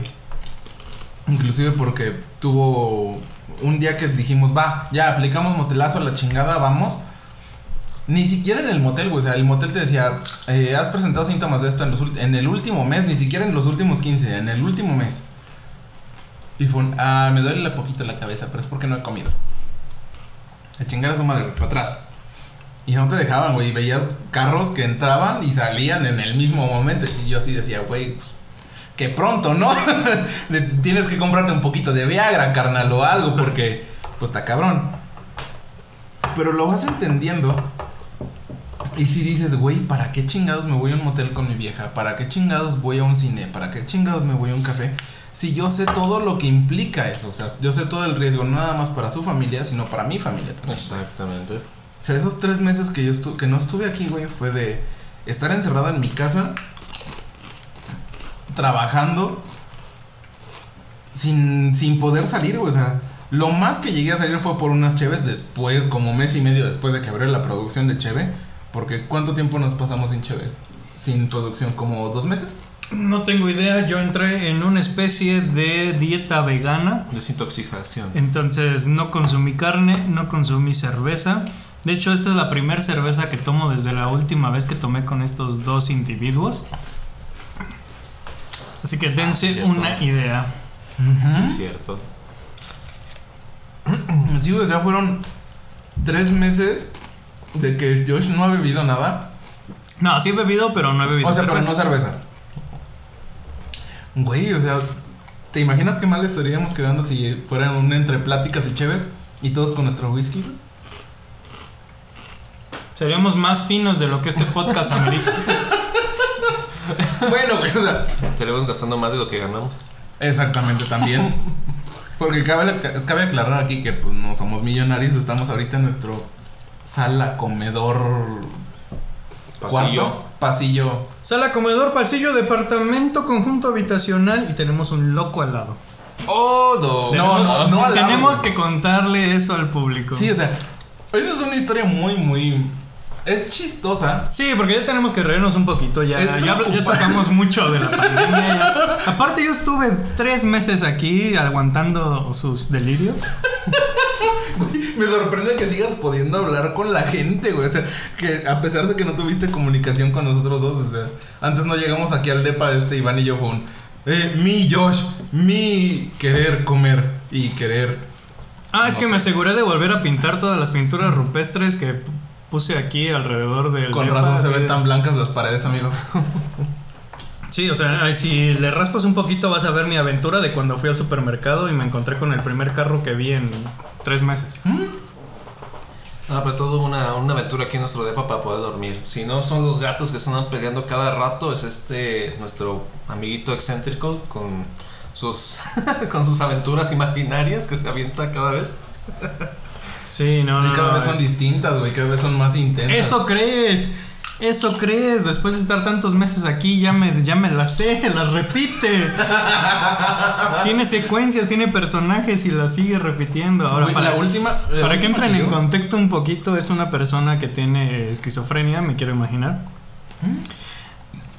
Inclusive porque tuvo un día que dijimos, va, ya aplicamos motelazo a la chingada, vamos. Ni siquiera en el motel, güey. O sea, el motel te decía, eh, has presentado síntomas de esto en, los en el último mes, ni siquiera en los últimos 15, en el último mes. Y fue ah, me duele un poquito la cabeza, pero es porque no he comido. A chingar a su madre, para atrás. Y no te dejaban, güey. Veías carros que entraban y salían en el mismo momento. Y yo así decía, güey, pues, que pronto, ¿no? <laughs> Tienes que comprarte un poquito de Viagra, carnal, o algo, porque, pues, está cabrón. Pero lo vas entendiendo. Y si dices, güey, ¿para qué chingados me voy a un motel con mi vieja? ¿Para qué chingados voy a un cine? ¿Para qué chingados me voy a un café? Si yo sé todo lo que implica eso, o sea, yo sé todo el riesgo, no nada más para su familia, sino para mi familia también. Exactamente. O sea, esos tres meses que yo estu que no estuve aquí, güey, fue de estar encerrado en mi casa, trabajando, sin, sin poder salir. O sea, lo más que llegué a salir fue por unas cheves después, como mes y medio después de que abrió la producción de cheve. Porque ¿cuánto tiempo nos pasamos sin cheve? Sin producción, como dos meses. No tengo idea, yo entré en una especie de dieta vegana. Desintoxicación. Entonces no consumí carne, no consumí cerveza. De hecho, esta es la primera cerveza que tomo desde la última vez que tomé con estos dos individuos. Así que dense Ah, una idea. Es cierto. <clears throat> Sí, o sea, fueron tres meses de que Josh no ha bebido nada. No, sí he bebido, pero no he bebido O sea, pero no cerveza. Güey, o sea, ¿te imaginas qué mal estaríamos quedando si fueran un entre pláticas y chéves y todos con nuestro whisky? Seríamos más finos de lo que este podcast amerita. <laughs> <laughs> bueno, güey, o sea, Estaremos gastando más de lo que ganamos. exactamente también. Porque cabe, cabe aclarar aquí que pues no somos millonarios, estamos ahorita en nuestro sala, comedor, Pasillo. cuarto, pasillo. Sala, comedor, pasillo, departamento, conjunto habitacional y tenemos un loco al lado. Oh, no. No, no, no al lado, Tenemos que contarle eso al público. Sí, o sea, esa es una historia muy, muy... Es chistosa. Sí, porque ya tenemos que reírnos un poquito. Ya, ya, ya tocamos mucho de la pandemia. ya. Aparte, yo estuve tres meses aquí aguantando sus delirios. Me sorprende que sigas pudiendo hablar con la gente, güey. O sea, que a pesar de que no tuviste comunicación con nosotros dos, o sea, antes no llegamos aquí al depa este Iván y yo fue un, eh, mi Josh, mi querer comer y querer. Ah, es que sé. me aseguré de volver a pintar todas las pinturas rupestres que puse aquí alrededor del. Con depa, razón se ven de- tan blancas las paredes, amigo. <laughs> Sí, o sea, si le raspas un poquito vas a ver mi aventura de cuando fui al supermercado y me encontré con el primer carro que vi en tres meses. Ah, pero todo una, una aventura aquí en nuestro depa para poder dormir. Si no son los gatos que están peleando cada rato, es este nuestro amiguito excéntrico con sus <laughs> con sus aventuras imaginarias que se avienta cada vez. <laughs> Sí, no, no. y cada no, vez son es- distintas, güey, cada vez son más intensas. Eso crees. Eso crees. Después de estar tantos meses aquí, ya me, ya me las sé, <laughs> las repite. <laughs> tiene secuencias, tiene personajes y las sigue repitiendo. Ahora, para, la última. la para que entren en contexto un poquito, es una persona que tiene esquizofrenia, me quiero imaginar.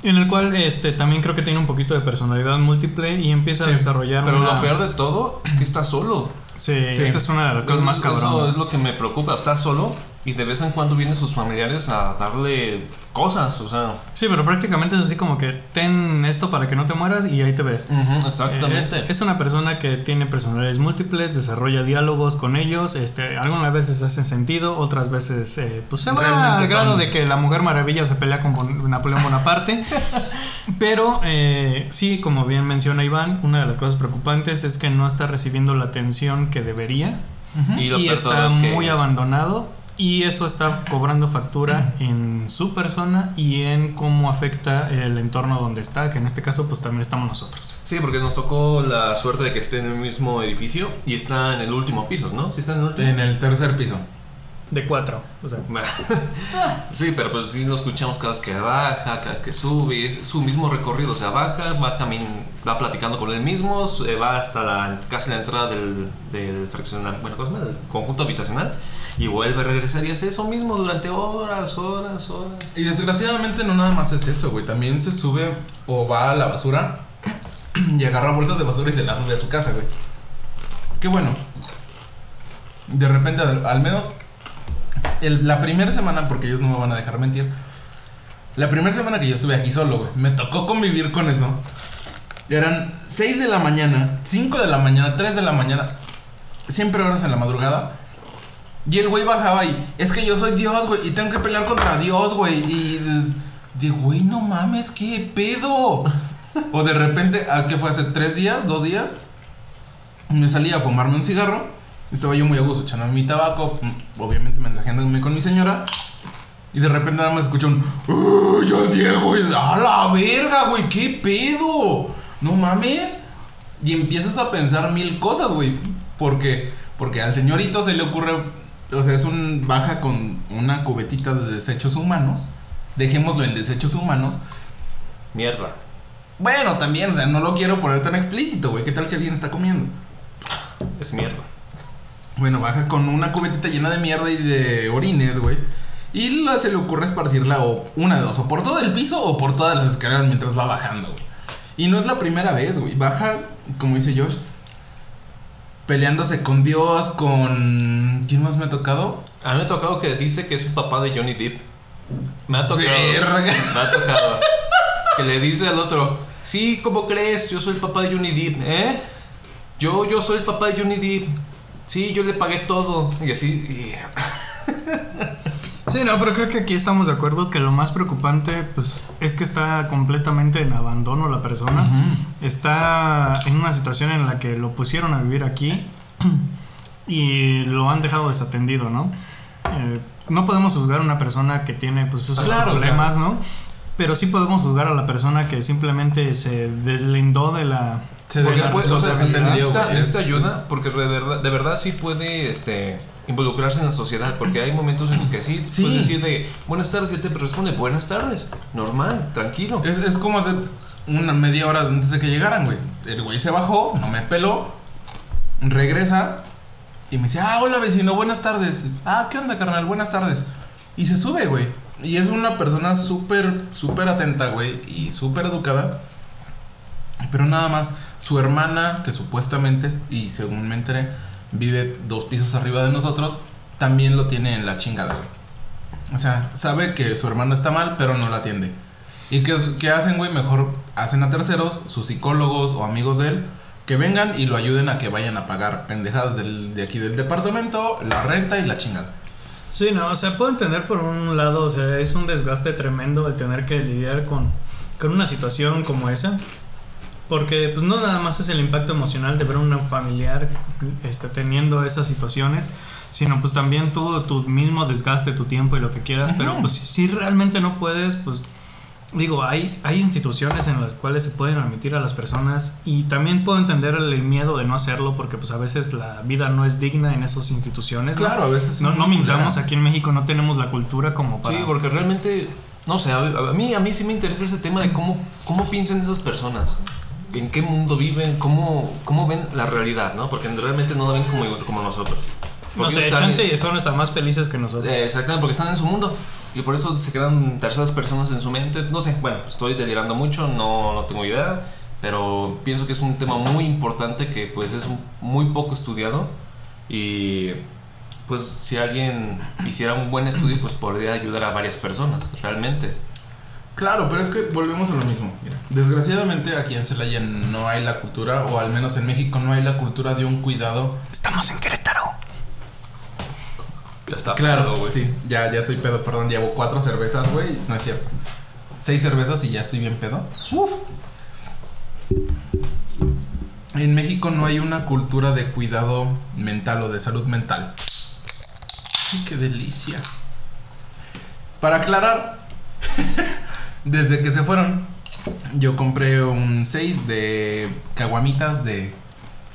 En el cual este, también creo que tiene un poquito de personalidad múltiple y empieza Sí, a desarrollar Pero una- lo peor de todo es que está solo. Sí, Sí. esa es una de las cosas más Eso- Eso cabronas. es lo que me preocupa. Está solo y de vez en cuando vienen sus familiares a darle cosas. O sea, Sí, pero prácticamente es así como que ten esto para que no te mueras y ahí te ves. exactamente. Eh, es una persona que tiene personalidades múltiples, desarrolla diálogos con ellos, este, algunas veces hacen sentido, otras veces eh, pues se va al grado son- de que la Mujer Maravilla se pelea con Bon- Napoleón Bonaparte. <laughs> Pero eh, sí, como bien menciona Iván, una de las cosas preocupantes es que no está recibiendo la atención que debería y lo y está es que- muy abandonado y eso está cobrando factura en su persona y en cómo afecta el entorno donde está, que en este caso pues también estamos nosotros. Sí, porque nos tocó la suerte de que esté en el mismo edificio y está en el último piso, ¿no? Sí está en el último. En el tercer piso. De cuatro. O sea, <laughs> sí, pero pues sí lo escuchamos cada vez que baja, cada vez que sube, es su mismo recorrido, o sea, baja, va camin va platicando con él mismo, se va hasta la, casi la entrada del, del fraccional, bueno, ¿cómo? Del conjunto habitacional y vuelve a regresar y hace eso mismo durante horas, horas, horas. Y desgraciadamente no nada más es eso, güey, también se sube o va a la basura y agarra bolsas de basura y se las sube a su casa, güey. Qué bueno. De repente, al menos el- la primera semana, porque ellos no me van a dejar mentir, la primera semana que yo estuve aquí solo, güey, me tocó convivir con eso. Eran 6 de la mañana, 5 de la mañana, 3 de la mañana, siempre horas en la madrugada. Y el güey bajaba y, es que yo soy Dios, güey, y tengo que pelear contra Dios, güey. Y de- güey, no mames, qué pedo. O de repente, ¿a qué fue hace tres días, dos días? Me salí a fumarme un cigarro. Estaba yo muy a gusto echando mi tabaco, obviamente mensajeándome con mi señora. Y de repente nada más escucho un. "Uh, ¡Ya Diego! y, ¡A la verga, güey! ¿Qué pedo? No mames. Y empiezas a pensar mil cosas, güey. Porque, porque al señorito se le ocurre. O sea, es un. Baja con una cubetita de desechos humanos. Dejémoslo en desechos humanos. Mierda. Bueno, también, o sea, no lo quiero poner tan explícito, güey. ¿Qué tal si alguien está comiendo? Es mierda. Bueno, baja con una cubetita llena de mierda y de orines, güey. Y la- se le ocurre esparcirla o una de dos, o por todo el piso o por todas las escaleras mientras va bajando, güey. Y no es la primera vez, güey. Baja, como dice Josh, peleándose con Dios, con... ¿Quién más me ha tocado? A mí me ha tocado que dice que es el papá de Johnny Depp. Me ha tocado. Verga. Me ha tocado. Que le dice al otro, sí, ¿cómo crees? Yo soy el papá de Johnny Depp, ¿eh? Yo, yo soy el papá de Johnny Depp. Sí, yo le pagué todo. Y así, y- Sí, no, pero creo que aquí estamos de acuerdo que lo más preocupante pues es que está completamente en abandono la persona. Está en una situación en la que lo pusieron a vivir aquí <clears throat> y lo han dejado desatendido, ¿no? Eh, no podemos juzgar a una persona que tiene pues esos Claro, o sea. problemas, ¿no? Pero sí podemos juzgar a la persona que simplemente se deslindó de la... Se Porque pues, o sea, necesita, necesita ayuda porque de verdad, de verdad sí puede este, involucrarse en la sociedad. Porque hay momentos en los que sí, Sí. puedes decir de buenas tardes y él te responde buenas tardes. Normal, tranquilo. Es, es como hace una media hora antes de que llegaran, güey. El güey se bajó, no me peló, regresa y me dice, ah, hola vecino, buenas tardes. Ah, ¿qué onda, carnal? Buenas tardes. Y se sube, güey. Y es una persona súper, súper atenta, güey, y súper educada. Pero nada más, su hermana, que supuestamente, y según me enteré, vive dos pisos arriba de nosotros, también lo tiene en la chingada, güey. O sea, sabe que su hermana está mal, pero no la atiende. ¿Y qué, qué hacen, güey? Mejor hacen a terceros, sus psicólogos o amigos de él, que vengan y lo ayuden a que vayan a pagar pendejadas del, de aquí del departamento, la renta y la chingada. Sí, no, o sea, puedo entender por un lado, o sea, es un desgaste tremendo el tener que lidiar con, con una situación como esa. Porque pues no nada más es el impacto emocional de ver a un familiar este, teniendo esas situaciones, sino pues también tú, tu mismo desgaste, tu tiempo y lo que quieras, pero Ujú. pues si, realmente no puedes, pues digo, hay, hay instituciones en las cuales se pueden admitir a las personas y también puedo entender el, miedo de no hacerlo porque pues a veces la vida no es digna en esas instituciones. ¿no? Claro, a veces. No, no mintamos, aquí en México no tenemos la cultura como para... Sí, porque realmente, no sé, a, a mí, a mí sí me interesa ese tema de cómo, cómo piensan esas personas. En qué mundo viven, cómo, cómo ven la realidad, ¿no? Porque realmente no la ven como, como nosotros. no Porque sé, ellos están- chance y son hasta más felices que nosotros. Eh, exactamente, porque están en su mundo. Y por eso se quedan terceras personas en su mente. No sé, bueno, estoy delirando mucho, no, no tengo idea. Pero pienso que es un tema muy importante que pues es muy poco estudiado. Y pues si alguien hiciera un buen estudio, pues podría ayudar a varias personas, realmente. Claro, pero es que volvemos a lo mismo. Mira, desgraciadamente aquí en Celaya no hay la cultura, o al menos en México no hay la cultura de un cuidado. Estamos en Querétaro. Ya está. Claro, pedo, güey. Sí, ya, ya estoy pedo, perdón, llevo cuatro cervezas, güey. No es cierto. Seis cervezas y ya estoy bien pedo. Uf. En México no hay una cultura de cuidado mental o de salud mental. Ay, qué delicia. Para aclarar, <laughs> desde que se fueron, yo compré un 6 de caguamitas de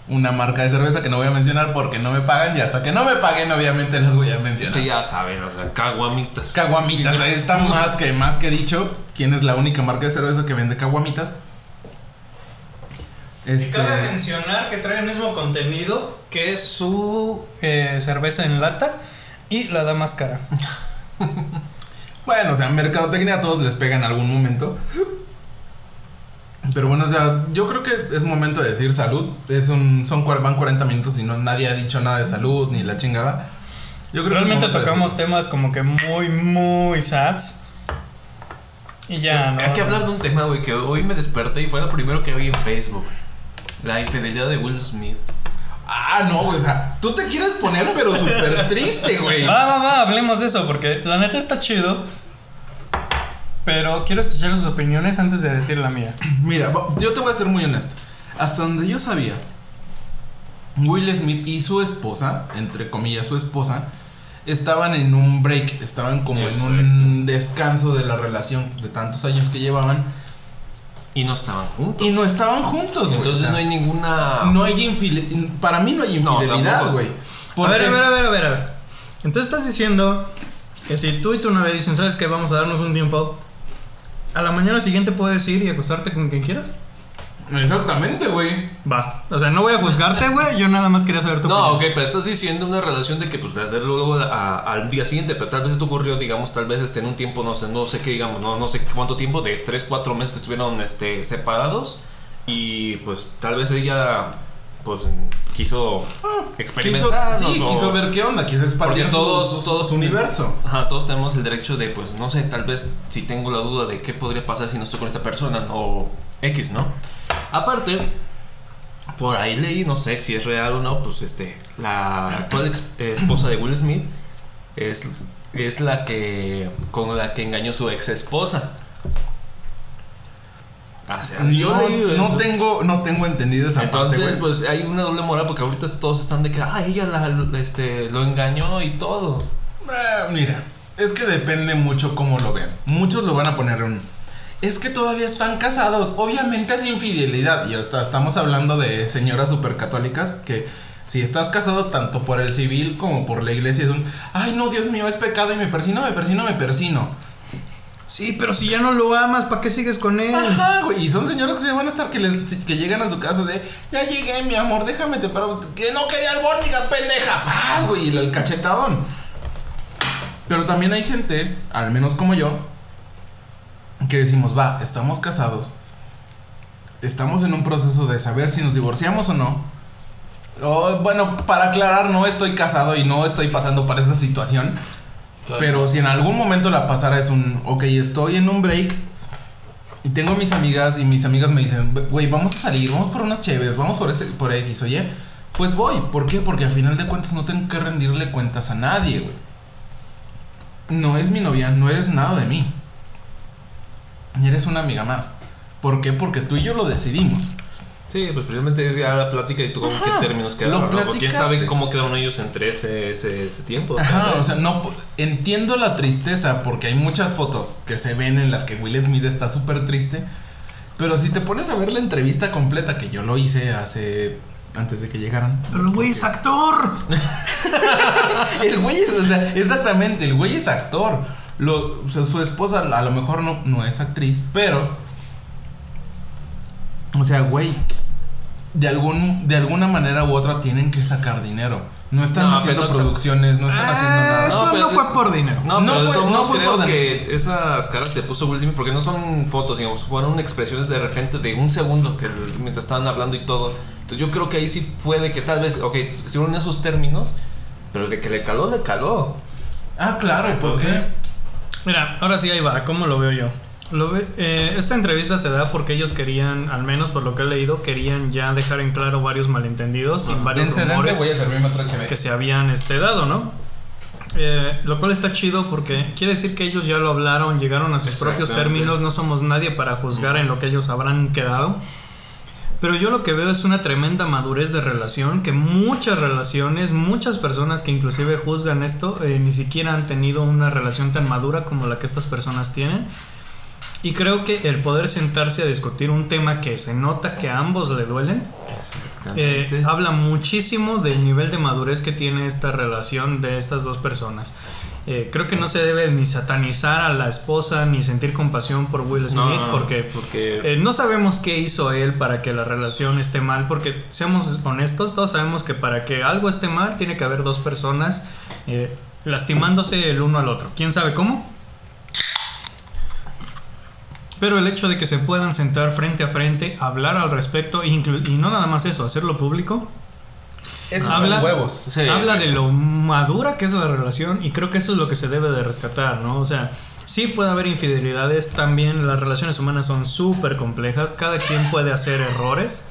una marca de cerveza que no voy a mencionar porque no me pagan y hasta que no me paguen obviamente las voy a mencionar. Ustedes ya saben, o sea, caguamitas. Caguamitas, ahí está <laughs> más que, más que dicho. ¿Quién es la única marca de cerveza que vende caguamitas? Y Este, cabe mencionar que trae el mismo contenido que es su eh, cerveza en lata y la da más cara. <laughs> bueno, o sea, mercadotecnia a todos les pega en algún momento. Pero bueno, o sea, yo creo que es momento de decir salud. Es un, son, van 40 minutos y no, nadie ha dicho nada de salud ni la chingada. Yo creo Realmente tocamos temas como que muy, muy sads. Y ya, ¿no? Hay que hablar de un tema, güey, que hoy me desperté y fue lo primero que vi en Facebook. La infidelidad de Will Smith. Ah, no, güey, o sea, tú te quieres poner pero súper triste, güey. Va, va, va, hablemos de eso, porque la neta está chido. Pero quiero escuchar sus opiniones antes de decir la mía. <clears throat> Mira, yo te voy a ser muy honesto. Hasta donde yo sabía, Will Smith y su esposa, entre comillas su esposa, estaban en un break, estaban como en un descanso de la relación de tantos años que llevaban Y no estaban juntos. y no estaban juntos. güey, Entonces o sea, no hay ninguna. no hay infile- para mí no hay No, infidelidad, güey. A Porque- ver, a ver, a ver, a ver, a ver. Entonces estás diciendo que si tú y tu novia dicen, ¿sabes qué? Vamos a darnos un tiempo. A la mañana siguiente puedes ir y acostarte con quien quieras. Exactamente, güey. Va. O sea, no voy a juzgarte, güey. Yo nada más quería saber tu No, ok, opinión. pero estás diciendo una relación de que pues de luego a- al día siguiente, pero tal vez esto ocurrió, digamos, tal vez este, en un tiempo, no sé, no sé qué, digamos, no, no sé cuánto tiempo, de 3, 4 meses que estuvieron este, separados y pues tal vez ella pues quiso Quiso, experimentar. sí, quiso ver qué onda, quiso expandir todos, su, todos su universo. Ajá, todos tenemos el derecho de, pues, no sé, tal vez si tengo la duda de qué podría pasar si no estoy con esta persona o X, ¿no? Aparte, por ahí leí, no sé si es real o no, pues, este, la actual esposa de Will Smith es, es la que, con la que engañó su ex esposa. Sea, yo No, leí no tengo, no tengo entendido esa Entonces, parte, pues hay una doble moral porque ahorita todos están de que, ah, ella la, este, lo engañó y todo. Eh, mira, es que depende mucho cómo lo vean. Muchos lo van a poner un. Es que todavía están casados. Obviamente es infidelidad. Y hasta estamos hablando de señoras supercatólicas que si estás casado tanto por el civil como por la iglesia es un. Ay, no, Dios mío, es pecado y me persino, me persino, me persino. Sí, pero si ya no lo amas, ¿para qué sigues con él? Ajá, güey. Y son señoras que se van a estar que, les- que llegan a su casa de. Ya llegué, mi amor, déjame te paro. Que no quería albóndigas, pendeja. Paz, güey. y El cachetadón. Pero también hay gente, al menos como yo, que decimos, va, estamos casados. Estamos en un proceso de saber si nos divorciamos o no. O, bueno, para aclarar, no estoy casado y no estoy pasando por esa situación. Pero si en algún momento la pasara es un, ok, estoy en un break y tengo mis amigas y mis amigas me dicen, güey, vamos a salir, vamos por unas chéves, vamos por este, por X, oye, pues voy. ¿Por qué? Porque al final de cuentas no tengo que rendirle cuentas a nadie, güey. No es mi novia, no eres nada de mí. Ni eres una amiga más. ¿Por qué? Porque tú y yo lo decidimos. Sí, pues precisamente es ya la plática y tú con Ajá, qué términos quedaron, ¿no? Quién sabe cómo quedaron ellos entre ese, ese, ese tiempo. Ajá, o sea, no entiendo la tristeza porque hay muchas fotos que se ven en las que Will Smith está súper triste. Pero si te pones a ver la entrevista completa que yo lo hice hace antes de que llegaran. Pero el güey es actor. <laughs> El güey es, o sea, exactamente, el güey es actor. Lo, o sea, su esposa a lo mejor no, no es actriz, pero. O sea, güey. De, algún, de alguna manera u otra tienen que sacar dinero. No están No, haciendo producciones, no están haciendo Ah, nada. Eso No, no, fue por dinero. No, No pero de fue- no fue creo por que esas caras que puso Will Smith, porque no son fotos, digamos, fueron expresiones de repente de un segundo que mientras estaban hablando y todo. Entonces yo creo que ahí sí puede que tal vez, ok, estuvieron esos términos, pero de que le caló, le caló. Ah, claro, porque. Entonces, Mira, ahora sí ahí va, ¿cómo lo veo yo? Lo ve- eh, esta entrevista se da porque ellos querían, al menos por lo que he leído, querían ya dejar en claro varios malentendidos y varios Dense, dense, rumores voy a servirme otra chévere. que se habían este, dado, ¿no? Eh, lo cual está chido porque quiere decir que ellos ya lo hablaron, llegaron a sus propios términos, no somos nadie para juzgar en lo que ellos habrán quedado. Pero yo lo que veo es una tremenda madurez de relación, que muchas relaciones, muchas personas que inclusive juzgan esto, eh, ni siquiera han tenido una relación tan madura como la que estas personas tienen. Y creo que el poder sentarse a discutir un tema que se nota que a ambos le duelen, eh, habla muchísimo del nivel de madurez que tiene esta relación de estas dos personas. Eh, creo que no se debe ni satanizar a la esposa ni sentir compasión por Will Smith No, porque, porque- eh, no sabemos qué hizo él para que la relación esté mal porque seamos honestos todos sabemos que para que algo esté mal tiene que haber dos personas eh, lastimándose el uno al otro. Quién sabe cómo pero el hecho de que se puedan sentar frente a frente hablar al respecto inclu- y no nada más eso hacerlo público Esos Habla- son huevos. Sí. habla de lo madura que es la relación y creo que eso es lo que se debe de rescatar, ¿no? O sea, sí puede haber infidelidades, también las relaciones humanas son súper complejas, cada quien puede hacer errores.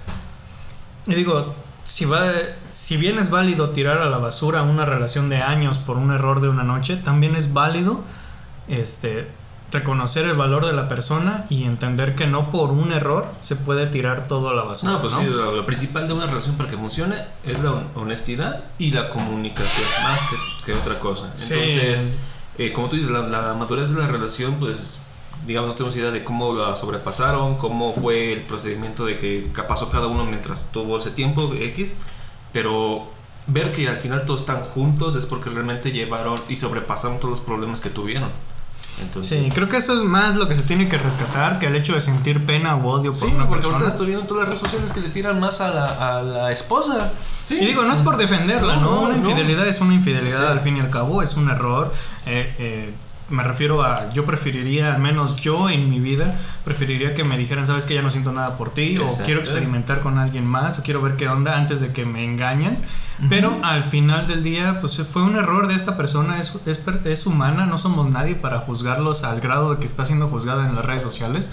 Y digo, si, va, si bien es válido tirar a la basura una relación de años por un error de una noche, también es válido este, reconocer el valor de la persona y entender que no por un error se puede tirar todo a la basura. No, pues sí, lo, lo principal de una relación para que funcione es la hon- honestidad y la comunicación, más que, que otra cosa. Sí. Entonces, eh, como tú dices, la, la madurez de la relación, pues, digamos, no tenemos idea de cómo la sobrepasaron, cómo fue el procedimiento de que pasó cada uno mientras tuvo ese tiempo X, pero ver que al final todos están juntos es porque realmente llevaron y sobrepasaron todos los problemas que tuvieron. Entonces, Sí, creo que eso es más lo que se tiene que rescatar que el hecho de sentir pena o odio por Sí, una porque persona. ahorita estoy viendo todas las redes sociales que le tiran más a la, a la esposa. Sí. Y digo, no es por defenderla, ¿no? No, Una no. infidelidad es una infidelidad, Sí. al fin y al cabo, es un error. Eh, eh, me refiero a, yo preferiría, al menos yo en mi vida, preferiría que me dijeran, sabes que ya no siento nada por ti, o quiero experimentar con alguien más, o quiero ver qué onda antes de que me engañen. Pero al final del día, pues fue un error de esta persona, es, es, es humana, no somos nadie para juzgarlos al grado de que está siendo juzgada en las redes sociales.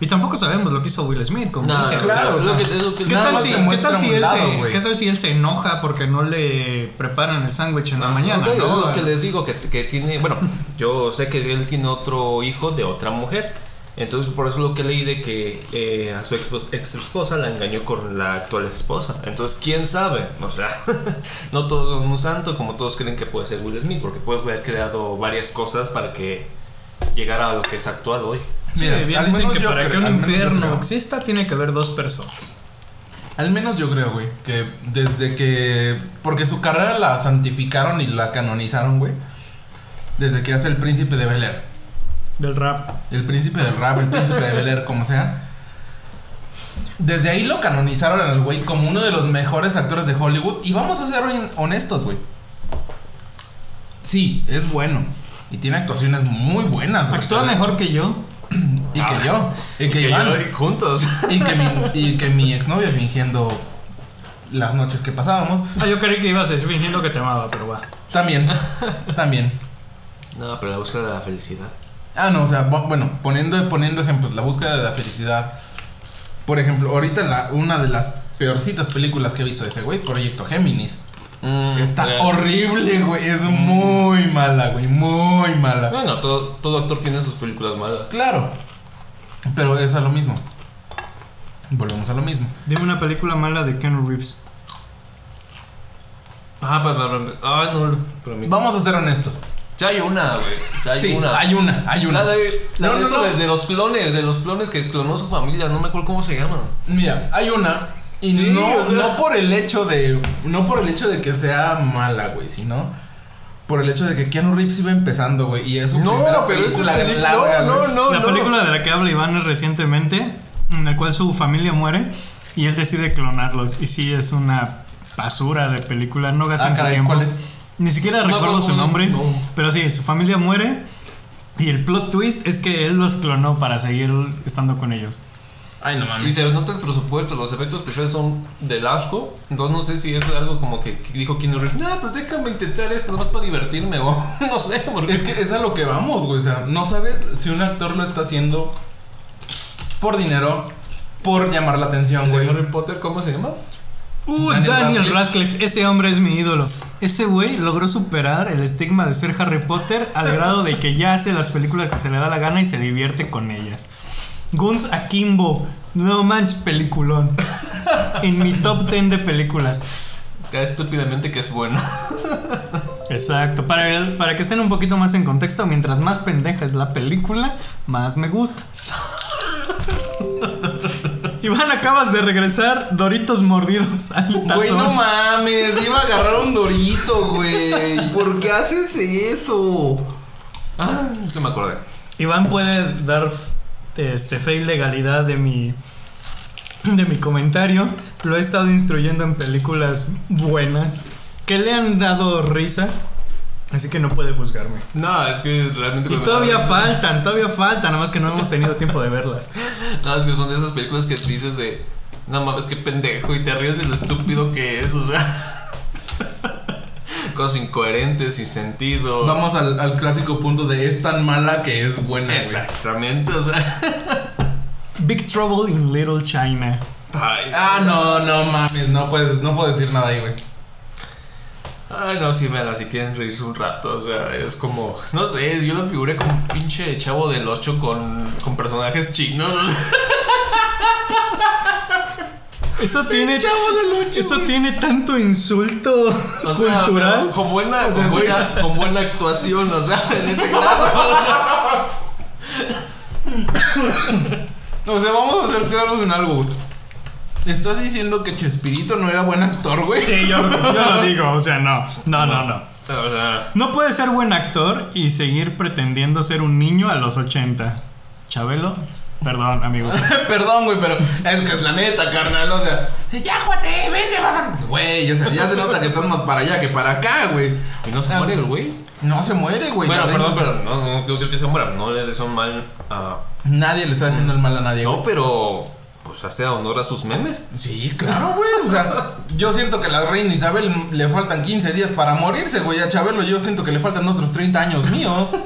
Y tampoco sabemos lo que hizo Will Smith. Como No, dije. claro, o sea, es lo que- es lo que- ¿Qué tal, si, qué tal él lado, se, güey. ¿Qué tal si él se enoja porque no le preparan el sándwich en la mañana? ok, ¿no? Es lo que les digo, que, que tiene, bueno, yo sé que él tiene otro hijo de otra mujer. Entonces, por eso lo que leí de que eh, a su ex, ex esposa la engañó con la actual esposa. Entonces, ¿quién sabe? O sea, <laughs> no todo es un santo como todos creen que puede ser Will Smith, porque puede haber creado varias cosas para que llegara a lo que es actual hoy. Sí, Mira, bien al dicen menos que yo para que creo- un menos yo infierno exista tiene que haber dos personas. Al menos yo creo, güey, que desde que... Porque su carrera la santificaron y la canonizaron, güey. Desde que hace el príncipe de Bel Air. Del rap. El príncipe del rap, el príncipe de Bel Air, como sea. Desde ahí lo canonizaron al güey como uno de los mejores actores de Hollywood. Y vamos a ser hon- honestos, güey. Sí, es bueno. Y tiene actuaciones muy buenas, güey. Actúa mejor que yo. Y que yo. Y que Y Iván. yo- juntos. Y que mi, y que mi exnovia fingiendo las noches que pasábamos. Ah, yo creí que ibas a decir fingiendo que te amaba, pero va. También. También. No, pero la búsqueda de la felicidad. Ah, no, o sea, bu- bueno, poniendo, poniendo ejemplos, la búsqueda de la felicidad. Por ejemplo, ahorita la, una de las peorcitas películas que he visto de ese güey, Proyecto Géminis. Mm, Está horrible, güey. Es muy mala, güey. Muy mala. Bueno, todo, todo actor tiene sus películas malas. Claro. Pero es a lo mismo. Volvemos a lo mismo. Dime una película mala de Ken Reeves. Ah, para, para, ah, no, pero mi- Vamos a ser honestos. Ya hay una, güey. Ya hay sí, una. hay una, hay una. La de, la No, de no, no. De, de los clones, de los clones que clonó su familia, no me acuerdo cómo se llaman. Mira, hay una. Y Sí, no, o sea. no por el hecho de. No por el hecho de que sea mala, güey, sino. Por el hecho de que Keanu Reeves iba empezando, güey. Y es su primera película larga, no, no, la no. película de la que habla Iván es recientemente, en la cual su familia muere y él decide clonarlos. Y sí, es una basura de película. No gasten Ah, su caray, tiempo. ¿cuál es? Ni siquiera No, recuerdo no, su no, nombre. no. Pero sí, su familia muere. Y el plot twist es que él los clonó para seguir estando con ellos. Ay, no Y mames. se nota el presupuesto, los efectos especiales son del asco. Entonces no sé si es algo como que dijo Keanu Reeves, no, pues déjame intentar esto, nomás para divertirme, <laughs> o no sé, porque... Es que es a lo que vamos, güey. O sea, no sabes si un actor lo está haciendo por dinero, por llamar la atención, güey. Harry Potter, ¿cómo se llama? Uh, Daniel Daniel, Radcliffe. Radcliffe. ese hombre es mi ídolo. Ese güey logró superar el estigma de ser Harry Potter al <laughs> grado de que ya hace las películas que se le da la gana y se divierte con ellas. Guns Akimbo, no manches, peliculón. <laughs> En mi top 10 de películas. Cae estúpidamente que es bueno. <laughs> Exacto, para, el- para que estén un poquito más en contexto, mientras más pendeja es la película, más me gusta. Iván, acabas de regresar Doritos mordidos al tazón. Güey, no mames, iba a agarrar un dorito, güey. ¿Por qué haces eso? Ah, no me acordé. Iván puede dar este fe y legalidad de mi de mi comentario. Lo he estado instruyendo en películas buenas que le han dado risa. Así que no puede juzgarme. No, es que realmente. Y todavía faltan, todavía faltan, nada más que no hemos tenido tiempo de verlas. <laughs> No, es que son de esas películas que dices de. No mames, qué pendejo. Y te ríes de lo estúpido que es, o sea. <laughs> Cosas incoherentes, sin sentido. Vamos al, al clásico punto de es tan mala que es buena, güey. Exactamente, o sea. <laughs> Big Trouble in Little China. Ay, Ah, no, no mames, no puedes, no puedo decir nada ahí, güey. Ay, no, sí, vean, si quieren reírse un rato, o sea, es como, no sé, yo lo figuré como un pinche chavo del 8 con, con personajes chinos. Eso tiene Eso tiene tanto insulto O sea, <laughs> cultural. con buena, con, buena, con buena actuación, o sea, en ese <laughs> grado. O sea, vamos a ser claros en algo. ¿Estás diciendo que Chespirito no era buen actor, güey? Sí, yo, yo lo <laughs> digo, o sea, no, no, no, no. O sea, No puedes ser buen actor y seguir pretendiendo ser un niño a los 80. Chabelo, perdón, amigo. <laughs> Perdón, güey, pero es que es la neta, carnal. O sea, ya, cuate, vente, mamá. Güey, o sea, ya se nota que estás más para allá que para acá, güey. y no se Ah, muere el güey. No se muere, güey. Bueno, ya perdón, vemos. pero no, no, yo creo que se muera. No le deseo mal a. Nadie le está haciendo el mal a nadie, güey. No, pero. Pues hace honor a sus memes. Sí, claro, güey. O sea, yo siento que a la reina Isabel le faltan 15 días para morirse, güey. A Chabelo yo siento que le faltan otros 30 años míos. <laughs>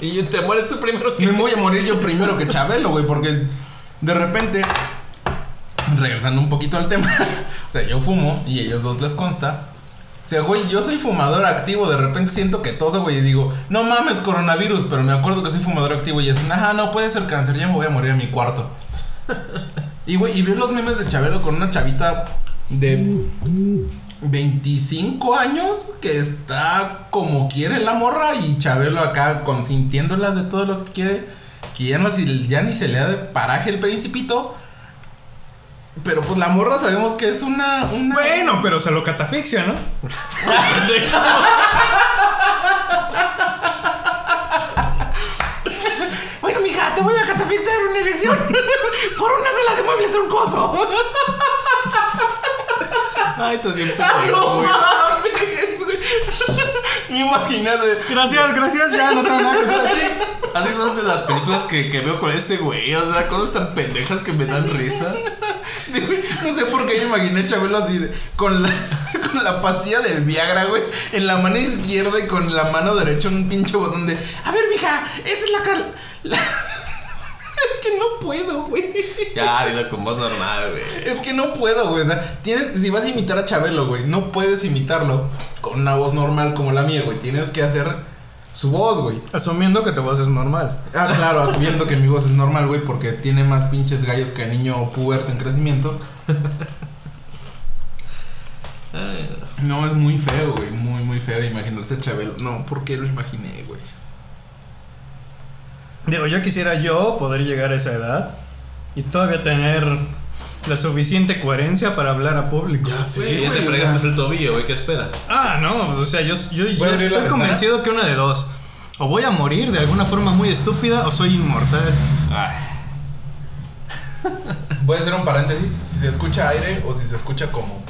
Y te mueres tú primero que. Me voy a morir yo primero que Chabelo, güey, porque de repente, regresando un poquito al tema, <laughs> o sea, yo fumo y a ellos dos les consta. O sea, güey, yo soy fumador activo, de repente siento que toso, güey, y digo, no mames, coronavirus, pero me acuerdo que soy fumador activo y es, ajá, no puede ser cáncer, ya me voy a morir a mi cuarto. <laughs> Y, güey, y veo los memes de Chabelo con una chavita de 25 años que está como quiere la morra y Chabelo acá consintiéndola de todo lo que quiere. Que ya, no, si- ya ni se le da de paraje el principito. Pero pues la morra sabemos que es una... una... Bueno, pero se lo catafixia, ¿no? <laughs> <laughs> catapultar una elección <laughs> por una sala de muebles troncoso. Ay, estás bien ¡No pendejo, güey. mames, güey! Imagínate. Gracias, gracias, ya no tengo nada que hacer aquí. Así son de las películas que, que veo con este güey. O sea, cosas tan pendejas que me dan risa. No sé por qué yo imaginé a Chabelo así de- con la, <laughs> con la pastilla del Viagra, güey, en la mano izquierda y con la mano derecha un pinche botón de, a ver, mija, esa es la cal... la-". <laughs> es que no puedo, güey. Ya, dilo con voz normal, güey. Es que no puedo, güey. O sea, tienes, si vas a imitar a Chabelo, güey, no puedes imitarlo con una voz normal como la mía, güey. Tienes que hacer su voz, güey. Asumiendo que tu voz es normal. Ah, claro, asumiendo que mi voz es normal, güey, porque tiene más pinches gallos que niño puberto en crecimiento. Ay, No, es muy feo, güey. Muy, muy feo imaginarse a Chabelo. No, ¿por qué lo imaginé, güey? Digo, yo quisiera yo poder llegar a esa edad y todavía tener la suficiente coherencia para hablar a público. Ya sé, Sí, ya te o fregaste sea, el tobillo, güey. ¿Qué esperas? Ah, no, pues o sea, yo, yo, yo ¿Voy a abrir la estoy ventana? convencido que una de dos. O voy a morir de alguna forma muy estúpida o soy inmortal. Ay. <laughs> Voy a hacer un paréntesis. Si se escucha aire o si se escucha como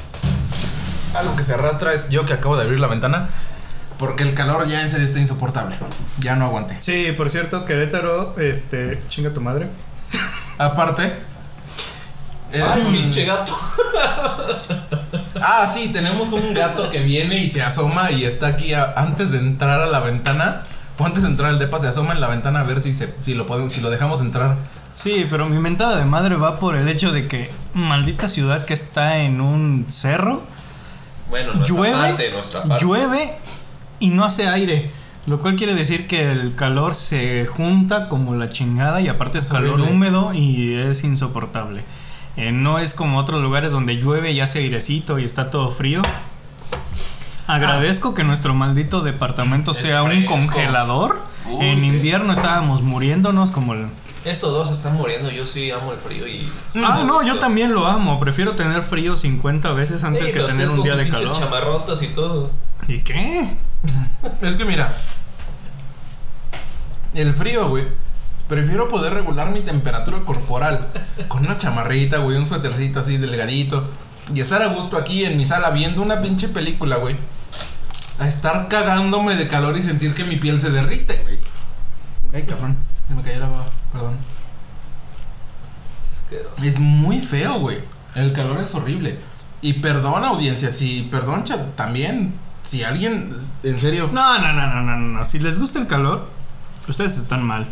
algo que se arrastra, es yo que acabo de abrir la ventana. Porque el calor ya en serio está insoportable. Ya no aguanté. Sí, por cierto, Querétaro, este, chinga tu madre. Aparte. eres Ay, un- pinche gato. <laughs> Ah, sí, tenemos un gato que viene y se asoma y está aquí a- antes de entrar a la ventana. O antes de entrar al depa, se asoma en la ventana a ver si, se, si, lo, podemos, si lo dejamos entrar. Sí, pero mi mentada de madre va por el hecho de que maldita ciudad que está en un cerro, Bueno, nuestra llueve, parte, nuestra parte. llueve y no hace aire. Lo cual quiere decir que el calor se junta como la chingada y aparte es Es calor horrible. húmedo y es insoportable. Eh, no es como otros lugares donde llueve y hace airecito y está todo frío. Agradezco que nuestro maldito departamento Es sea un congelador. Uy, en sí. invierno estábamos muriéndonos como el Estos dos están muriendo, yo sí amo el frío y... Ah, no, yo también lo amo. Prefiero tener frío 50 veces antes que tener un día de calor. chamarrotas y todo. ¿Y qué? <laughs> Es que mira, el frío, güey. Prefiero poder regular mi temperatura corporal con una chamarrita, güey, un suétercito así delgadito y estar a gusto aquí en mi sala viendo una pinche película, güey. A estar cagándome de calor y sentir que mi piel se derrite, güey. Ay, cabrón, se me cayó la baba, perdón. Es muy feo, güey. El calor es horrible. Y perdón, audiencia, si, perdón, chat, también, si alguien, en serio, No, no, no, no, no, no. Si les gusta el calor, ustedes están mal.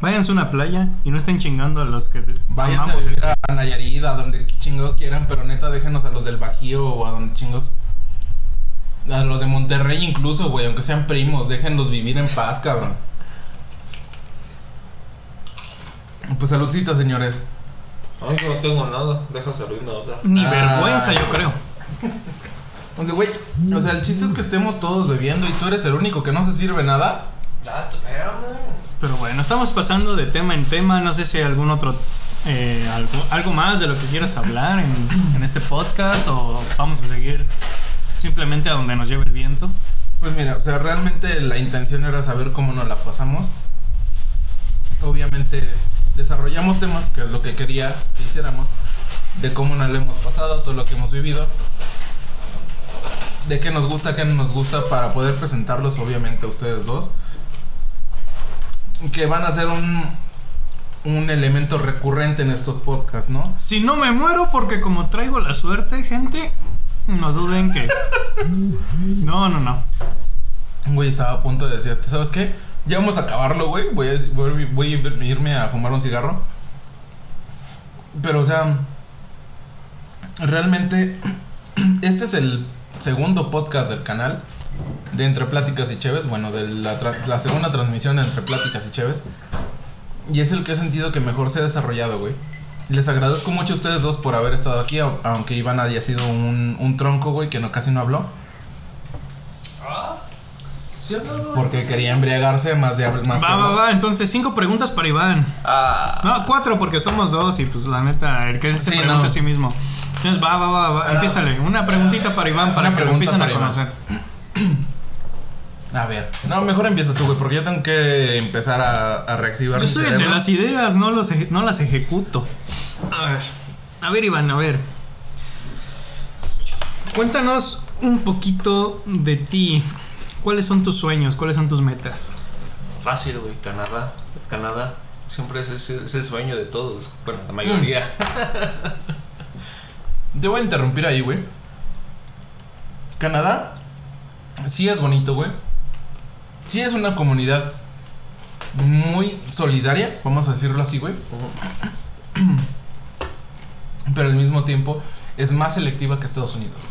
Váyanse a una playa y no estén chingando a los que Váyanse a el vivir a Nayarit, a donde chingos quieran, pero neta déjenos a los del Bajío o a donde chingos. A los de Monterrey incluso, güey, aunque sean primos, déjenlos vivir en paz, cabrón. Pues saludcita, señores. Ay, yo no tengo nada, deja servirme, o sea. Ni Ah. vergüenza, yo creo. <laughs> O sea, güey, o sea, el chiste es que estemos todos bebiendo y tú eres el único que no se sirve nada. Pero bueno, estamos pasando de tema en tema. No sé si hay algún otro. eh, algo, algo más de lo que quieras hablar en, en este podcast o vamos a seguir simplemente a donde nos lleve el viento. Pues mira, o sea, realmente la intención era saber cómo nos la pasamos. Obviamente desarrollamos temas, que es lo que quería que hiciéramos, de cómo nos lo hemos pasado, todo lo que hemos vivido, de qué nos gusta, qué no nos gusta, para poder presentarlos obviamente a ustedes dos. Que van a ser un, un elemento recurrente en estos podcasts, ¿no? Si no me muero porque como traigo la suerte, gente, no duden que... <laughs> No, no, no. Güey, estaba a punto de decirte, ¿sabes qué? Ya vamos a acabarlo, güey. Voy a, voy, a- voy a irme a fumar un cigarro. Pero, o sea, realmente, <clears throat> este es el segundo podcast del canal de Entre Pláticas y Cheves. Bueno, de la, tra- la segunda transmisión de Entre Pláticas y Cheves. Y es el que he sentido que mejor se ha desarrollado, güey. Les agradezco mucho a ustedes dos por haber estado aquí, au- aunque Iván haya sido un, un tronco, güey, que no, casi no habló. Porque quería embriagarse más de más que Va, va, va. Entonces, cinco preguntas para Iván. Ah. No, cuatro porque somos dos y pues la neta, el que se Sí, pregunta no. a sí mismo. Entonces, va, va, va, va. Empiézale. Una preguntita para Iván para Una que lo pregunta empiecen a para conocer. A ver. No, mejor empieza tú, güey, porque yo tengo que empezar a, a reactivar Yo mi soy el de cerebro. las ideas, no, los eje- no las ejecuto. A ver. A ver, Iván, a ver. Cuéntanos un poquito de ti. ¿Cuáles son tus sueños? ¿Cuáles son tus metas? Fácil, güey, Canadá. Canadá. Siempre es, es- es el sueño de todos. Bueno, la mayoría. <laughs> Te voy a interrumpir ahí, güey. Canadá sí es bonito, güey. Sí es una comunidad muy solidaria, vamos a decirlo así, güey. <clears throat> Pero al mismo tiempo es más selectiva que Estados Unidos.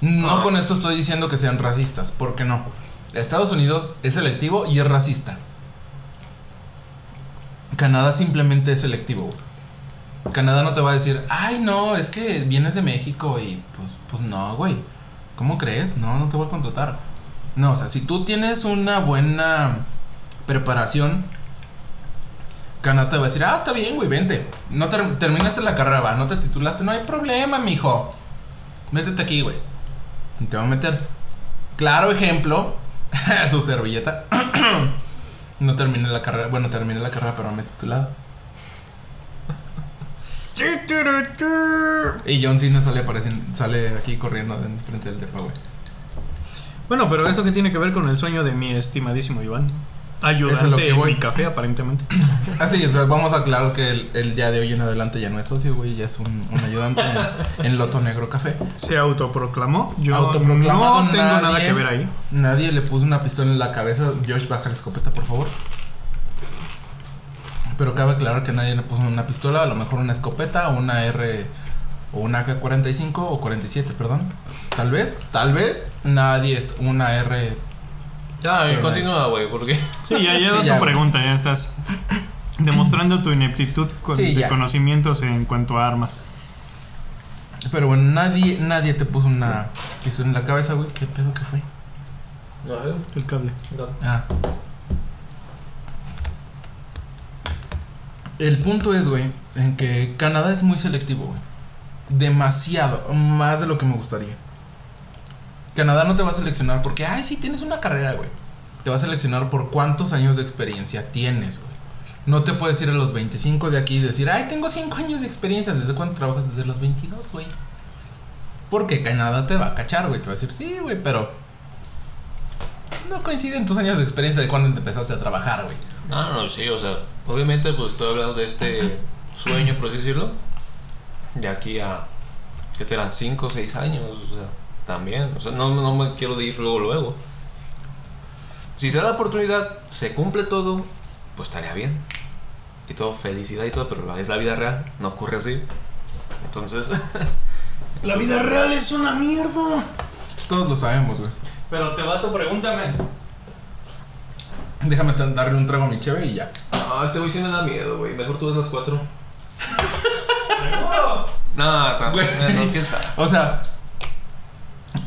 No con esto estoy diciendo que sean racistas, porque no. Estados Unidos es selectivo y es racista. Canadá simplemente es selectivo, güey. Canadá no te va a decir, ay no, es que vienes de México y pues, pues no, güey. ¿Cómo crees? No, no te voy a contratar. No, o sea, si tú tienes una buena preparación, Canadá te va a decir, ah, está bien, güey, vente. No ter- terminaste la carrera, va, no te titulaste, no hay problema, mijo. Métete aquí, güey. Te va a meter. Claro ejemplo, <laughs> su servilleta. <clears throat> no terminé la carrera, bueno, terminé la carrera, pero no me he titulado. Y John Cena sale, apareciendo, sale aquí corriendo en frente del depa, güey. Bueno, pero eso que tiene que ver con el sueño de mi estimadísimo Iván. Ayudante Eso es lo que en mi café, aparentemente. <coughs> Así es, vamos a aclarar que el, el día de hoy en adelante ya no es socio, güey, ya es un, un ayudante en, en Loto Negro Café. Se autoproclamó. Yo Autoproclamado, no tengo nada que ver ahí. Nadie le puso una pistola en la cabeza. Josh, baja la escopeta, por favor. Pero cabe aclarar que nadie le puso una pistola, a lo mejor una escopeta o una R o una AK-45 o 47, perdón. Tal vez, tal vez nadie, una R. Ya, Pero continúa, güey, porque. Sí, ya, Sí, ya, tu pregunta, ya estás demostrando tu ineptitud con- Sí, de ya. conocimientos en cuanto a armas. Pero bueno, nadie, nadie te puso una pistola en la cabeza, güey. ¿Qué pedo que fue? El cable. Ah. El punto es, güey, en que Canadá es muy selectivo, güey. Demasiado, más de lo que me gustaría. Canadá no te va a seleccionar porque, ay, sí, tienes una carrera, güey. Te va a seleccionar por cuántos años de experiencia tienes, güey. No te puedes ir a los 25 de aquí y decir, ay, tengo 5 años de experiencia. ¿Desde cuándo trabajas? Desde los 22, güey. Porque Canadá te va a cachar, güey. Te va a decir, sí, güey, pero. No coinciden tus años de experiencia de cuando empezaste a trabajar, güey. No, no, sí, o sea, obviamente pues estoy hablando de este sueño, por así decirlo, de aquí a, que te eran 5 o 6 años, o sea, también, o sea, no, no me quiero ir luego, luego. Si se da la oportunidad, se cumple todo, pues estaría bien. Y todo, felicidad y todo, pero es la vida real, no ocurre así. Entonces, <laughs> La vida real es una mierda. Todos lo sabemos, güey. Pero te vato, pregúntame. <laughs> Déjame darle un trago a mi cheve y ya. ah, este güey sí me da miedo, güey, mejor tú ves las 4. ¿Seguro? No, también, no, quién sabe. O sea,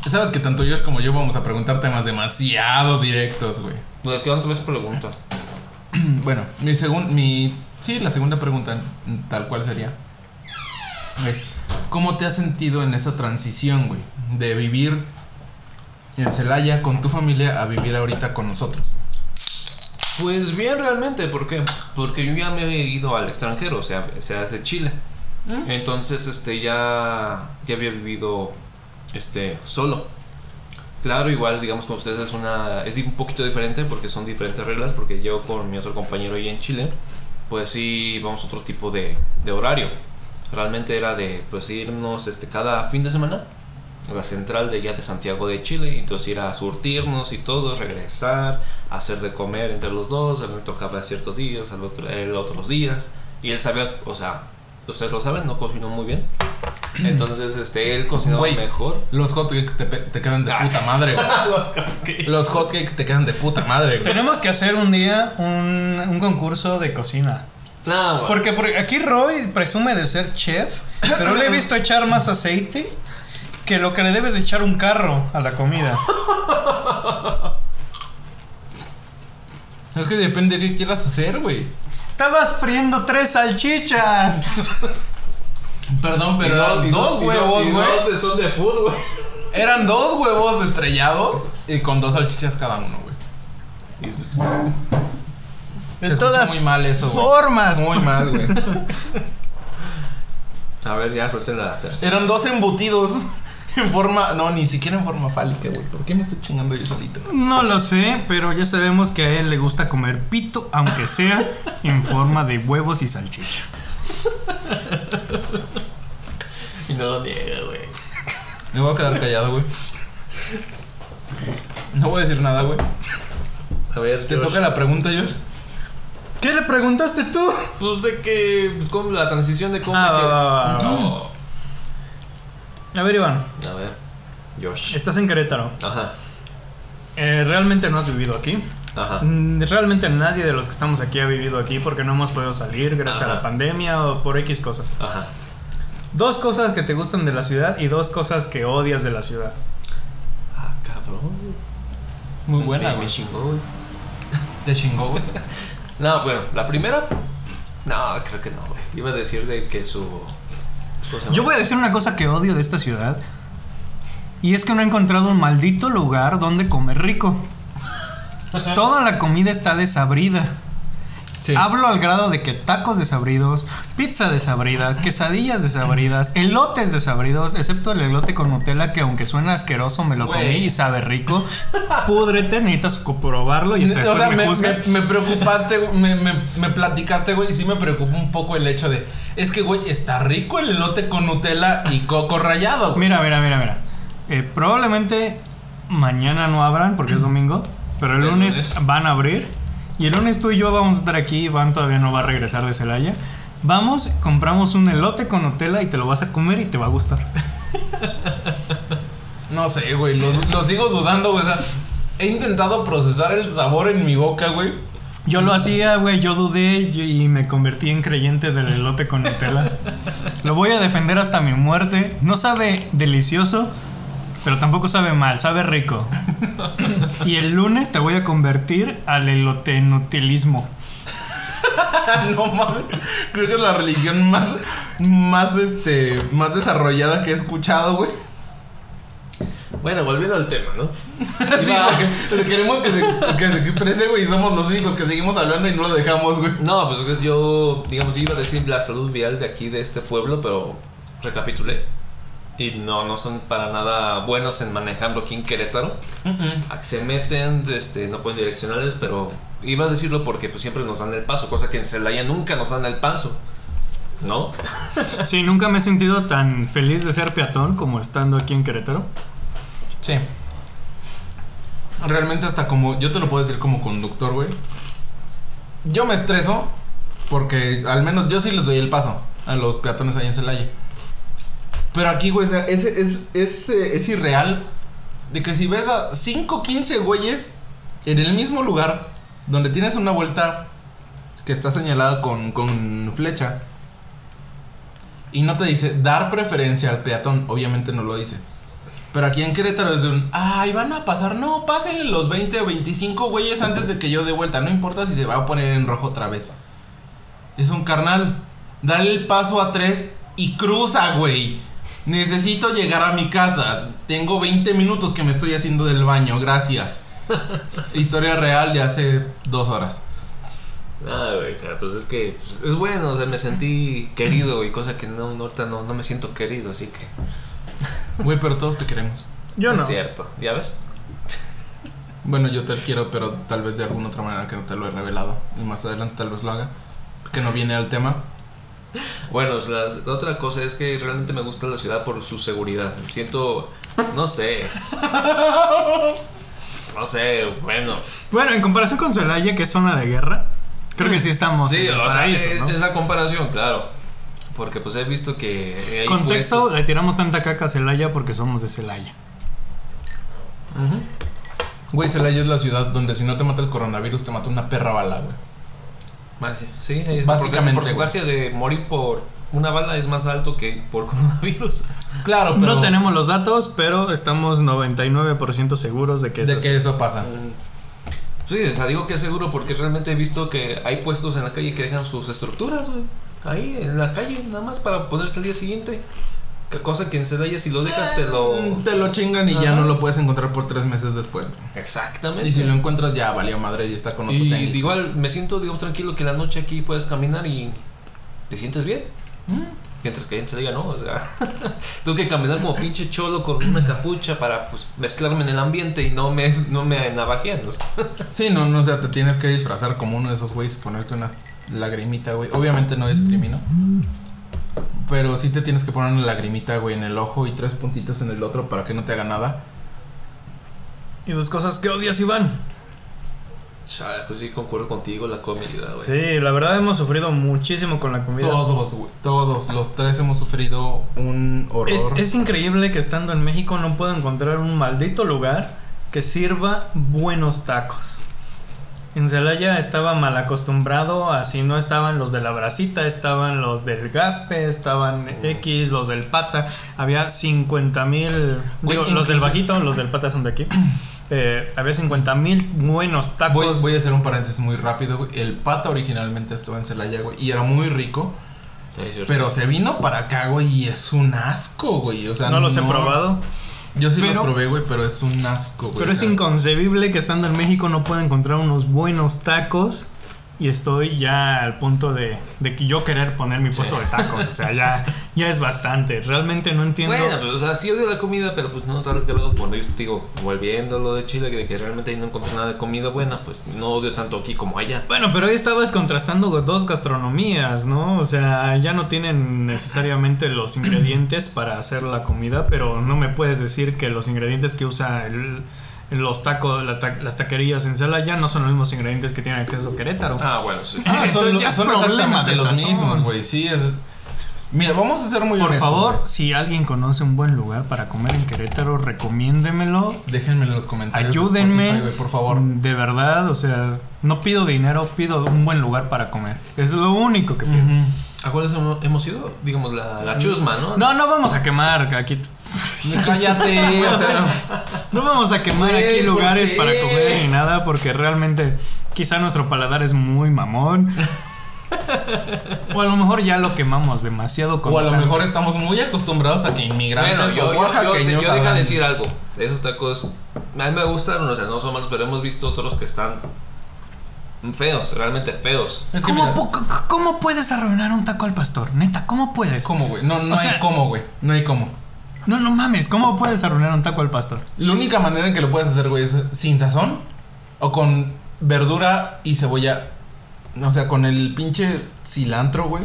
sabes que tanto yo como yo vamos a preguntar temas demasiado directos, güey. Pues que otra vez pregunta. Bueno, mi segunda, mi, sí, la segunda pregunta, mm, tal cual sería, es, ¿cómo te has sentido en esa transición, güey? De vivir en Celaya con tu familia a vivir ahorita con nosotros. Pues bien, realmente, ¿por qué? Porque yo ya me he ido al extranjero, o sea, se hace Chile. ¿Mm? Entonces, este, ya, ya había vivido, este, solo. Claro, igual, digamos, con ustedes es una, es un poquito diferente porque son diferentes reglas, porque yo con mi otro compañero ahí en Chile, pues sí, vamos a otro tipo de, de horario. Realmente era de, pues, irnos, este, cada fin de semana a la central de ya de Santiago de Chile, y entonces ir a surtirnos y todo, regresar, hacer de comer entre los dos, a mí me tocaba ciertos días, al otro, él otros días, y él sabía, o sea, ustedes lo saben, no cocinó muy bien, entonces este, él cocinaba Güey. mejor. Los hotcakes te, te quedan de puta madre, <laughs> güey. Los hotcakes te quedan de puta madre, güey. Tenemos que hacer un día un, un concurso de cocina. No, güey. Porque, porque aquí Roy presume de ser chef, pero le he visto echar más aceite que lo que le debes de echar un carro a la comida. Es que depende de qué quieras hacer, güey. Estabas friendo tres salchichas. <laughs> Perdón, pero no- eran y dos huevos, y güey. dos de- son de food, güey. Eran dos huevos estrellados y con dos salchichas cada uno, güey. De todas muy mal eso, güey. formas. Muy mal, güey. <laughs> A ver, ya suelten la tercera. Eran dos embutidos en forma. No, ni siquiera en forma fálica, güey. ¿Por qué me estoy chingando yo solito? No lo sé, pero ya sabemos que a él le gusta comer pito, aunque sea en forma de huevos y salchicha. <laughs> Y no lo niega, güey. Me voy a quedar callado, güey. No voy a decir nada, güey. A ver, ¿Te Josh. toca la pregunta, Josh? ¿Qué le preguntaste tú? Pues de que. ¿cómo, la transición de cómo. Ah, me va, va, va, va. No. A ver, Iván, A ver, Josh. estás en Querétaro. Ajá, Eh, ¿Realmente no has vivido aquí? ajá. Mm, Realmente nadie de los que estamos aquí ha vivido aquí porque no hemos podido salir gracias a la pandemia o por X cosas. Ajá. Dos cosas que te gustan de la ciudad y dos cosas que odias de la ciudad. Ah, cabrón. Muy buena, güey. <laughs> Te chingó, güey. <laughs> No, bueno, la primera. No, creo que no, güey. Iba a decir de que su. Yo voy a decir una cosa que odio de esta ciudad. Y es que no he encontrado un maldito lugar donde comer rico. <laughs> Toda la comida está desabrida. Sí. Hablo al grado de que tacos desabridos, pizza desabrida, quesadillas desabridas, elotes desabridos, excepto el elote con Nutella que aunque suena asqueroso me lo Güey. comí y sabe rico. Púdrete, necesitas probarlo y hasta o después sea, me, me, juzgas. me- me preocupaste, güey, me, me, me platicaste, güey, y sí me preocupó un poco el hecho de. Es que, güey, está rico el elote con Nutella y coco rallado, güey. Mira, mira, mira, mira. Eh, probablemente mañana no abran porque es <clears throat> domingo, pero el El lunes, lunes. van a abrir. Y el lunes tú y yo vamos a estar aquí. Iván todavía no va a regresar de Celaya. Vamos, compramos un elote con Nutella y te lo vas a comer y te va a gustar. <laughs> No sé, güey, lo, lo sigo dudando, güey. O sea, he intentado procesar el sabor en mi boca, güey. Yo lo hacía, güey, yo dudé y me convertí en creyente del elote con Nutella. Lo voy a defender hasta mi muerte. No sabe delicioso, pero tampoco sabe mal, sabe rico. Y el lunes te voy a convertir al elote nutilismo. <laughs> no mames. Creo que es la religión más, más, este, más desarrollada que he escuchado, güey. Bueno, volviendo al tema, ¿no? <laughs> Sí, porque queremos que se, que se exprese, güey, y somos los únicos que seguimos hablando y no lo dejamos, güey. No, pues es que yo, digamos, yo iba a decir la salud vial de aquí, de este pueblo, pero recapitulé. Y no, no son para nada buenos en manejando aquí en Querétaro. A que se meten, este, no pueden direccionales, pero iba a decirlo porque pues siempre nos dan el paso, cosa que en Celaya nunca nos dan el paso. ¿No? <laughs> Sí, nunca me he sentido tan feliz de ser peatón como estando aquí en Querétaro. Sí. Realmente hasta como, yo te lo puedo decir como conductor, güey. Yo me estreso porque al menos yo sí les doy el paso a los peatones ahí en Celaya. Pero aquí, güey, es, es, es, irreal de que si ves a 5, 15 güeyes en el mismo lugar donde tienes una vuelta que está señalada con, con flecha y no te dice dar preferencia al peatón, obviamente no lo dice. Pero aquí en Querétaro es de un, ay, van a pasar, no, pásenle los 20 o 25 güeyes antes de que yo dé vuelta, no importa si se va a poner en rojo otra vez. Es un carnal, dale el paso a tres y cruza, güey. Necesito llegar a mi casa. Tengo 20 minutos que me estoy haciendo del baño, gracias. <laughs> Historia real de hace dos horas. Ah, güey, pues es que pues, es bueno, o sea, me sentí querido y cosa que no, no, ahorita no, no me siento querido, así que Güey, pero todos te queremos. Yo es no. cierto, ¿ya ves? Bueno, yo te quiero, pero tal vez de alguna otra manera que no te lo he revelado. Y más adelante tal vez lo haga. Que no viene al tema. Bueno, o sea, la otra cosa es que realmente me gusta la ciudad por su seguridad. Siento, no sé. No sé, bueno. Bueno, en comparación con Celaya, que es zona de guerra, creo que sí estamos Sí, en el o sea, paraíso, es- ¿no? esa comparación, claro. Porque pues he visto que hay Contexto, le tiramos tanta caca a Celaya porque somos de Celaya. Güey, Celaya es la ciudad donde si no te mata el coronavirus te mata una perra bala, güey. Ah, sí, sí, es Básicamente, el porcentaje de morir por una bala es más alto que por <laughs> coronavirus. Claro, pero. No tenemos los datos, pero estamos 99% seguros de que De así. que eso pasa. Sí, o sea, digo que es seguro porque realmente he visto que hay puestos en la calle que dejan sus estructuras, güey. Ahí, en la calle, nada más para ponerse al día siguiente. Cosa que en Celaya si lo dejas te lo... Mm, Te lo chingan y ya no lo puedes encontrar por tres meses después. Exactamente. Y si lo encuentras ya valió madre y está con otro Y tenis. igual me siento, digamos, tranquilo que en la noche aquí puedes caminar y te sientes bien. Mm. Mientras que en Celaya no, o sea, <laughs> tengo que caminar como pinche cholo con una capucha para pues mezclarme en el ambiente y no me, no me navajean. o sea. <laughs> Sí, no, no, o sea, te tienes que disfrazar como uno de esos güeyes, ponerte una lagrimita, güey. Obviamente no discrimino. Pero sí te tienes que poner una lagrimita, güey, en el ojo y tres puntitos en el otro para que no te haga nada. Y dos cosas que odias, Iván. Chale, pues sí, concuerdo contigo, la comida, güey. Sí, la verdad hemos sufrido muchísimo con la comida. Todos, güey. Todos, los tres hemos sufrido un horror. Es, es increíble que estando en México no puedo encontrar un maldito lugar que sirva buenos tacos. En Celaya estaba mal acostumbrado, así no estaban los de la bracita, estaban los del Gaspe, estaban X, los del Pata. Había 50 mil. Digo, los del Bajito, los del Pata son de aquí. <clears throat> Eh, había 50 mil buenos tacos. Voy, voy a hacer un paréntesis muy rápido, güey. El pata originalmente estaba en Celaya, güey. Y era muy rico. Sí. Pero se vino para acá, güey. Y es un asco, güey. O sea, no los he probado. Yo sí pero- los probé, güey. Pero es un asco, güey. Pero es inconcebible que estando en México no pueda encontrar unos buenos tacos. Y estoy ya al punto de, de que yo querer poner mi puesto Sí. de tacos. O sea, ya, ya es bastante. Realmente no entiendo. Bueno, pues, o sea, sí odio la comida, pero pues no tal lado cuando yo digo, volviendo lo de Chile, que, que realmente ahí no encontré nada de comida buena, pues no odio tanto aquí como allá. Bueno, pero ahí estabas contrastando dos gastronomías, ¿no? O sea, ya no tienen necesariamente los ingredientes para hacer la comida, pero no me puedes decir que los ingredientes que usa el- los tacos, la ta- las taquerías en Celaya no son los mismos ingredientes que tiene acceso Querétaro. Ah, bueno, sí. Ah, son, Entonces ya es son problema de los mismos, güey. Sí, es. Mira, vamos a ser muy Por honestos. favor, si alguien conoce un buen lugar para comer en Querétaro, recomiéndemelo. Déjenme en los comentarios. de Ayúdenme. Spotify, güey, por favor. De verdad, o sea, no pido dinero, pido un buen lugar para comer. Es lo único que pido. ¿A cuáles hemos- hemos ido? Digamos, la, la chusma, ¿no? No, no vamos a quemar aquí. Cállate, <laughs> o sea. No vamos a quemar Güey, aquí ¿por lugares qué? para comer ni nada, porque realmente quizá nuestro paladar es muy mamón. <laughs> O a lo mejor ya lo quemamos demasiado con O a lo mejor estamos muy acostumbrados a que inmigrantes Bueno, yo, o yo, yo, oaxaqueños yo deja decir algo. Esos tacos a mí me gustan, o sea, no son malos, pero hemos visto otros que están feos, realmente feos. Es que ¿Cómo, mira, pu- c- ¿Cómo puedes arruinar un taco al pastor? Neta, ¿cómo puedes? ¿Cómo, güey? No, no O hay sea- cómo, güey. No hay cómo. No, no mames, ¿cómo puedes arruinar un taco al pastor? La única manera en que lo puedes hacer, güey, es sin sazón o con verdura y cebolla. O sea, con el pinche cilantro, güey,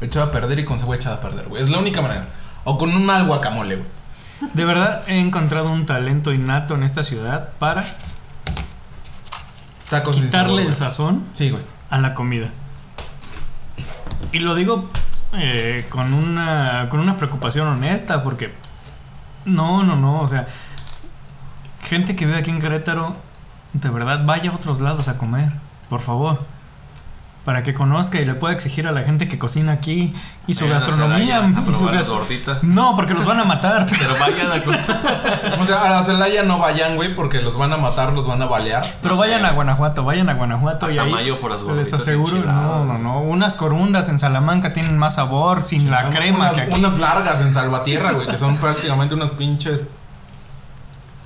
echado a perder y con cebolla echada a perder, güey. Es la única manera. O con un mal guacamole, güey. De verdad he encontrado un talento innato en esta ciudad para Tacos quitarle sabor, el sazón Sí, güey. a la comida. Y lo digo eh, con una con una preocupación honesta porque no, no, no, o sea, gente que vive aquí en Querétaro, de verdad vaya a otros lados a comer, por favor. Para que conozca y le pueda exigir a la gente que cocina aquí y su Vayan gastronomía. A y su probar las gorditas. No, porque los van a matar. <laughs> Pero vayan a. O sea, a la Celaya no vayan, güey, porque los van a matar, los van a balear. Pero vayan a Guanajuato, vayan a Guanajuato A y ahí por las les gorditas aseguro, enchiladas. no, no, no, unas corundas en Salamanca tienen más sabor sin la Unas- crema que aquí. Unas largas en Salvatierra, güey, que son prácticamente unas pinches.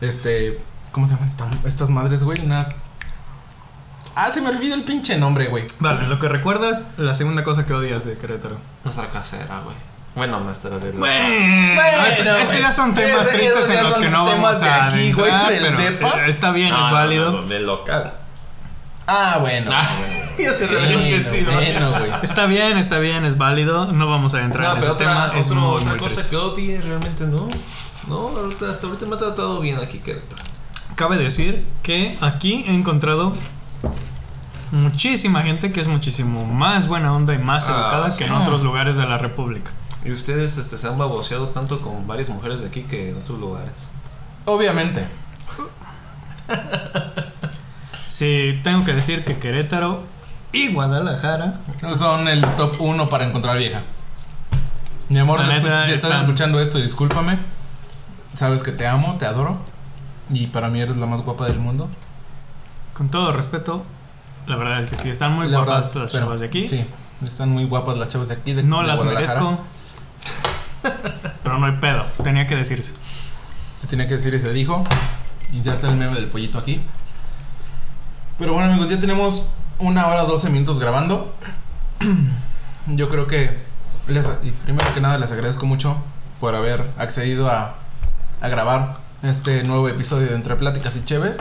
Este. ¿Cómo se llaman esta- estas madres, güey? Unas. Ah, se me olvidó el pinche nombre, güey. Vale, lo que recuerdas, la segunda cosa que odias de Querétaro. Nuestra casera, güey. Bueno, nuestra de Bueno, Bueno, güey. ya son temas tristes esos en los que no vamos de a aquí, adentrar, pero depa. está bien, es válido. del local. Ah, bueno. <laughs> ya se Sí, es sí, bueno. Está bien, está bien, es válido. No vamos a entrar No, en pero ese otra, tema. Es otro- muy, otra muy cosa triste. que odie realmente no. No, hasta ahorita me ha tratado bien aquí Querétaro. Cabe decir que aquí he encontrado muchísima gente que es muchísimo más buena onda y más Ah, educada sí. que en otros lugares de la República. Y ustedes este, se han baboseado tanto con varias mujeres de aquí que en otros lugares. Obviamente. Sí, tengo que decir que Querétaro y Guadalajara Son el top 1 para encontrar vieja. Mi amor, si, estás están- escuchando esto, discúlpame. Sabes que te amo, te adoro. Y para mí eres la más guapa del mundo. Con todo respeto, la verdad es que sí, están muy La guapas verdad, las chavas de aquí. Sí, están muy guapas las chavas de aquí. De, no de las merezco. <laughs> pero no hay pedo, tenía que decirse. Se tenía que decir y se dijo. Inserta el meme del pollito aquí. Pero bueno, amigos, ya tenemos una hora 12 minutos grabando. <clears throat> Yo creo que. Les, primero que nada, les agradezco mucho por haber accedido a, a grabar este nuevo episodio de Entre Pláticas y Cheves.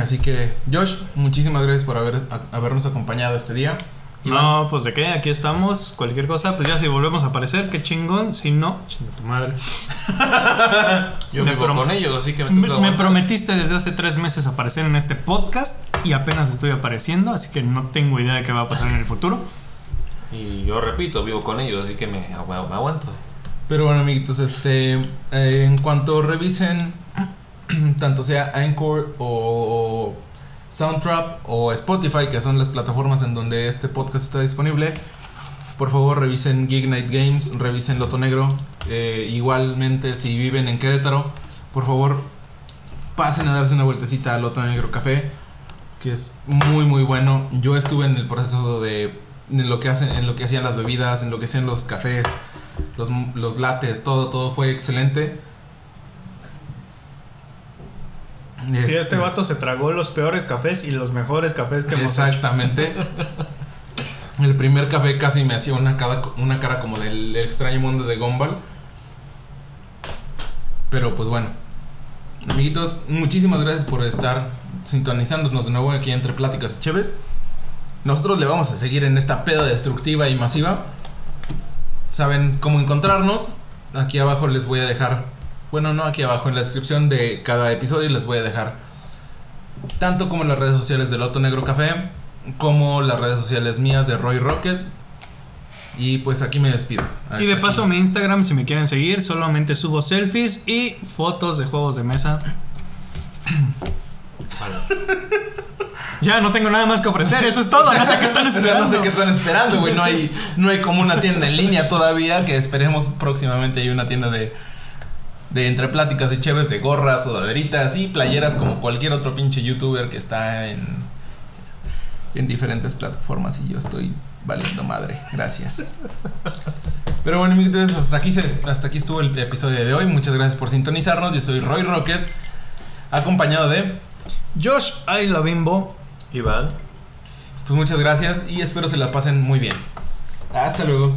Así que, Josh, muchísimas gracias por haber, a- habernos acompañado este día. Iván, No, pues de qué, aquí estamos. Cualquier cosa, pues ya si volvemos a aparecer, qué chingón. Si no, chinga tu madre. <laughs> Yo Me vivo con ellos, así que me toca me prometiste desde hace tres meses aparecer en este podcast y apenas estoy apareciendo, así que no tengo idea de qué va a pasar en el futuro. <laughs> Y yo repito, vivo con ellos, así que me, me aguanto. Pero bueno, amiguitos, este, eh, en cuanto revisen, <clears throat> tanto sea Anchor o Soundtrap o Spotify, que son las plataformas en donde este podcast está disponible, por favor revisen Gig Night Games, revisen Loto Negro. eh, igualmente, si viven en Querétaro, por favor pasen a darse una vueltecita al Loto Negro Café, que es muy muy bueno. Yo estuve en el proceso de, en lo que hacen, en lo que hacían las bebidas, en lo que hacían los cafés los, los lates, todo, todo fue excelente. Sí, este vato se tragó los peores cafés y los mejores cafés que hemos hecho. Exactamente. <laughs> El primer café casi me hacía una cara, una cara como del extraño mundo de Gumball. Pero pues bueno. Amiguitos, muchísimas gracias por estar sintonizándonos de nuevo aquí entre Pláticas y Cheves. Nosotros le vamos a seguir en esta peda destructiva y masiva. Saben cómo encontrarnos. Aquí abajo les voy a dejar, bueno, no aquí abajo, en la descripción de cada episodio les voy a dejar tanto como las redes sociales de Loto Negro Café, como las redes sociales mías de Roy Rocket. Y pues aquí me despido. Y de Aquí. paso mi Instagram, si me quieren seguir, solamente subo selfies y fotos de juegos de mesa. <laughs> Ya no tengo nada más que ofrecer, eso es todo, no sé qué están <laughs> O sea, esperando. no sé qué están esperando, güey. No hay, no hay como una tienda en línea todavía. Que esperemos próximamente hay una tienda de, de entre pláticas y chéves de gorras, sudaderitas y playeras como cualquier otro pinche youtuber que está en, en diferentes plataformas y yo estoy valiendo madre. Gracias. Pero bueno, amiguitos, hasta aquí, se- hasta aquí estuvo el episodio de hoy. Muchas gracias por sintonizarnos. Yo soy Roy Rocket, acompañado de... Josh, ay la bimbo. Iván. Pues muchas gracias y espero se la pasen muy bien. Hasta luego.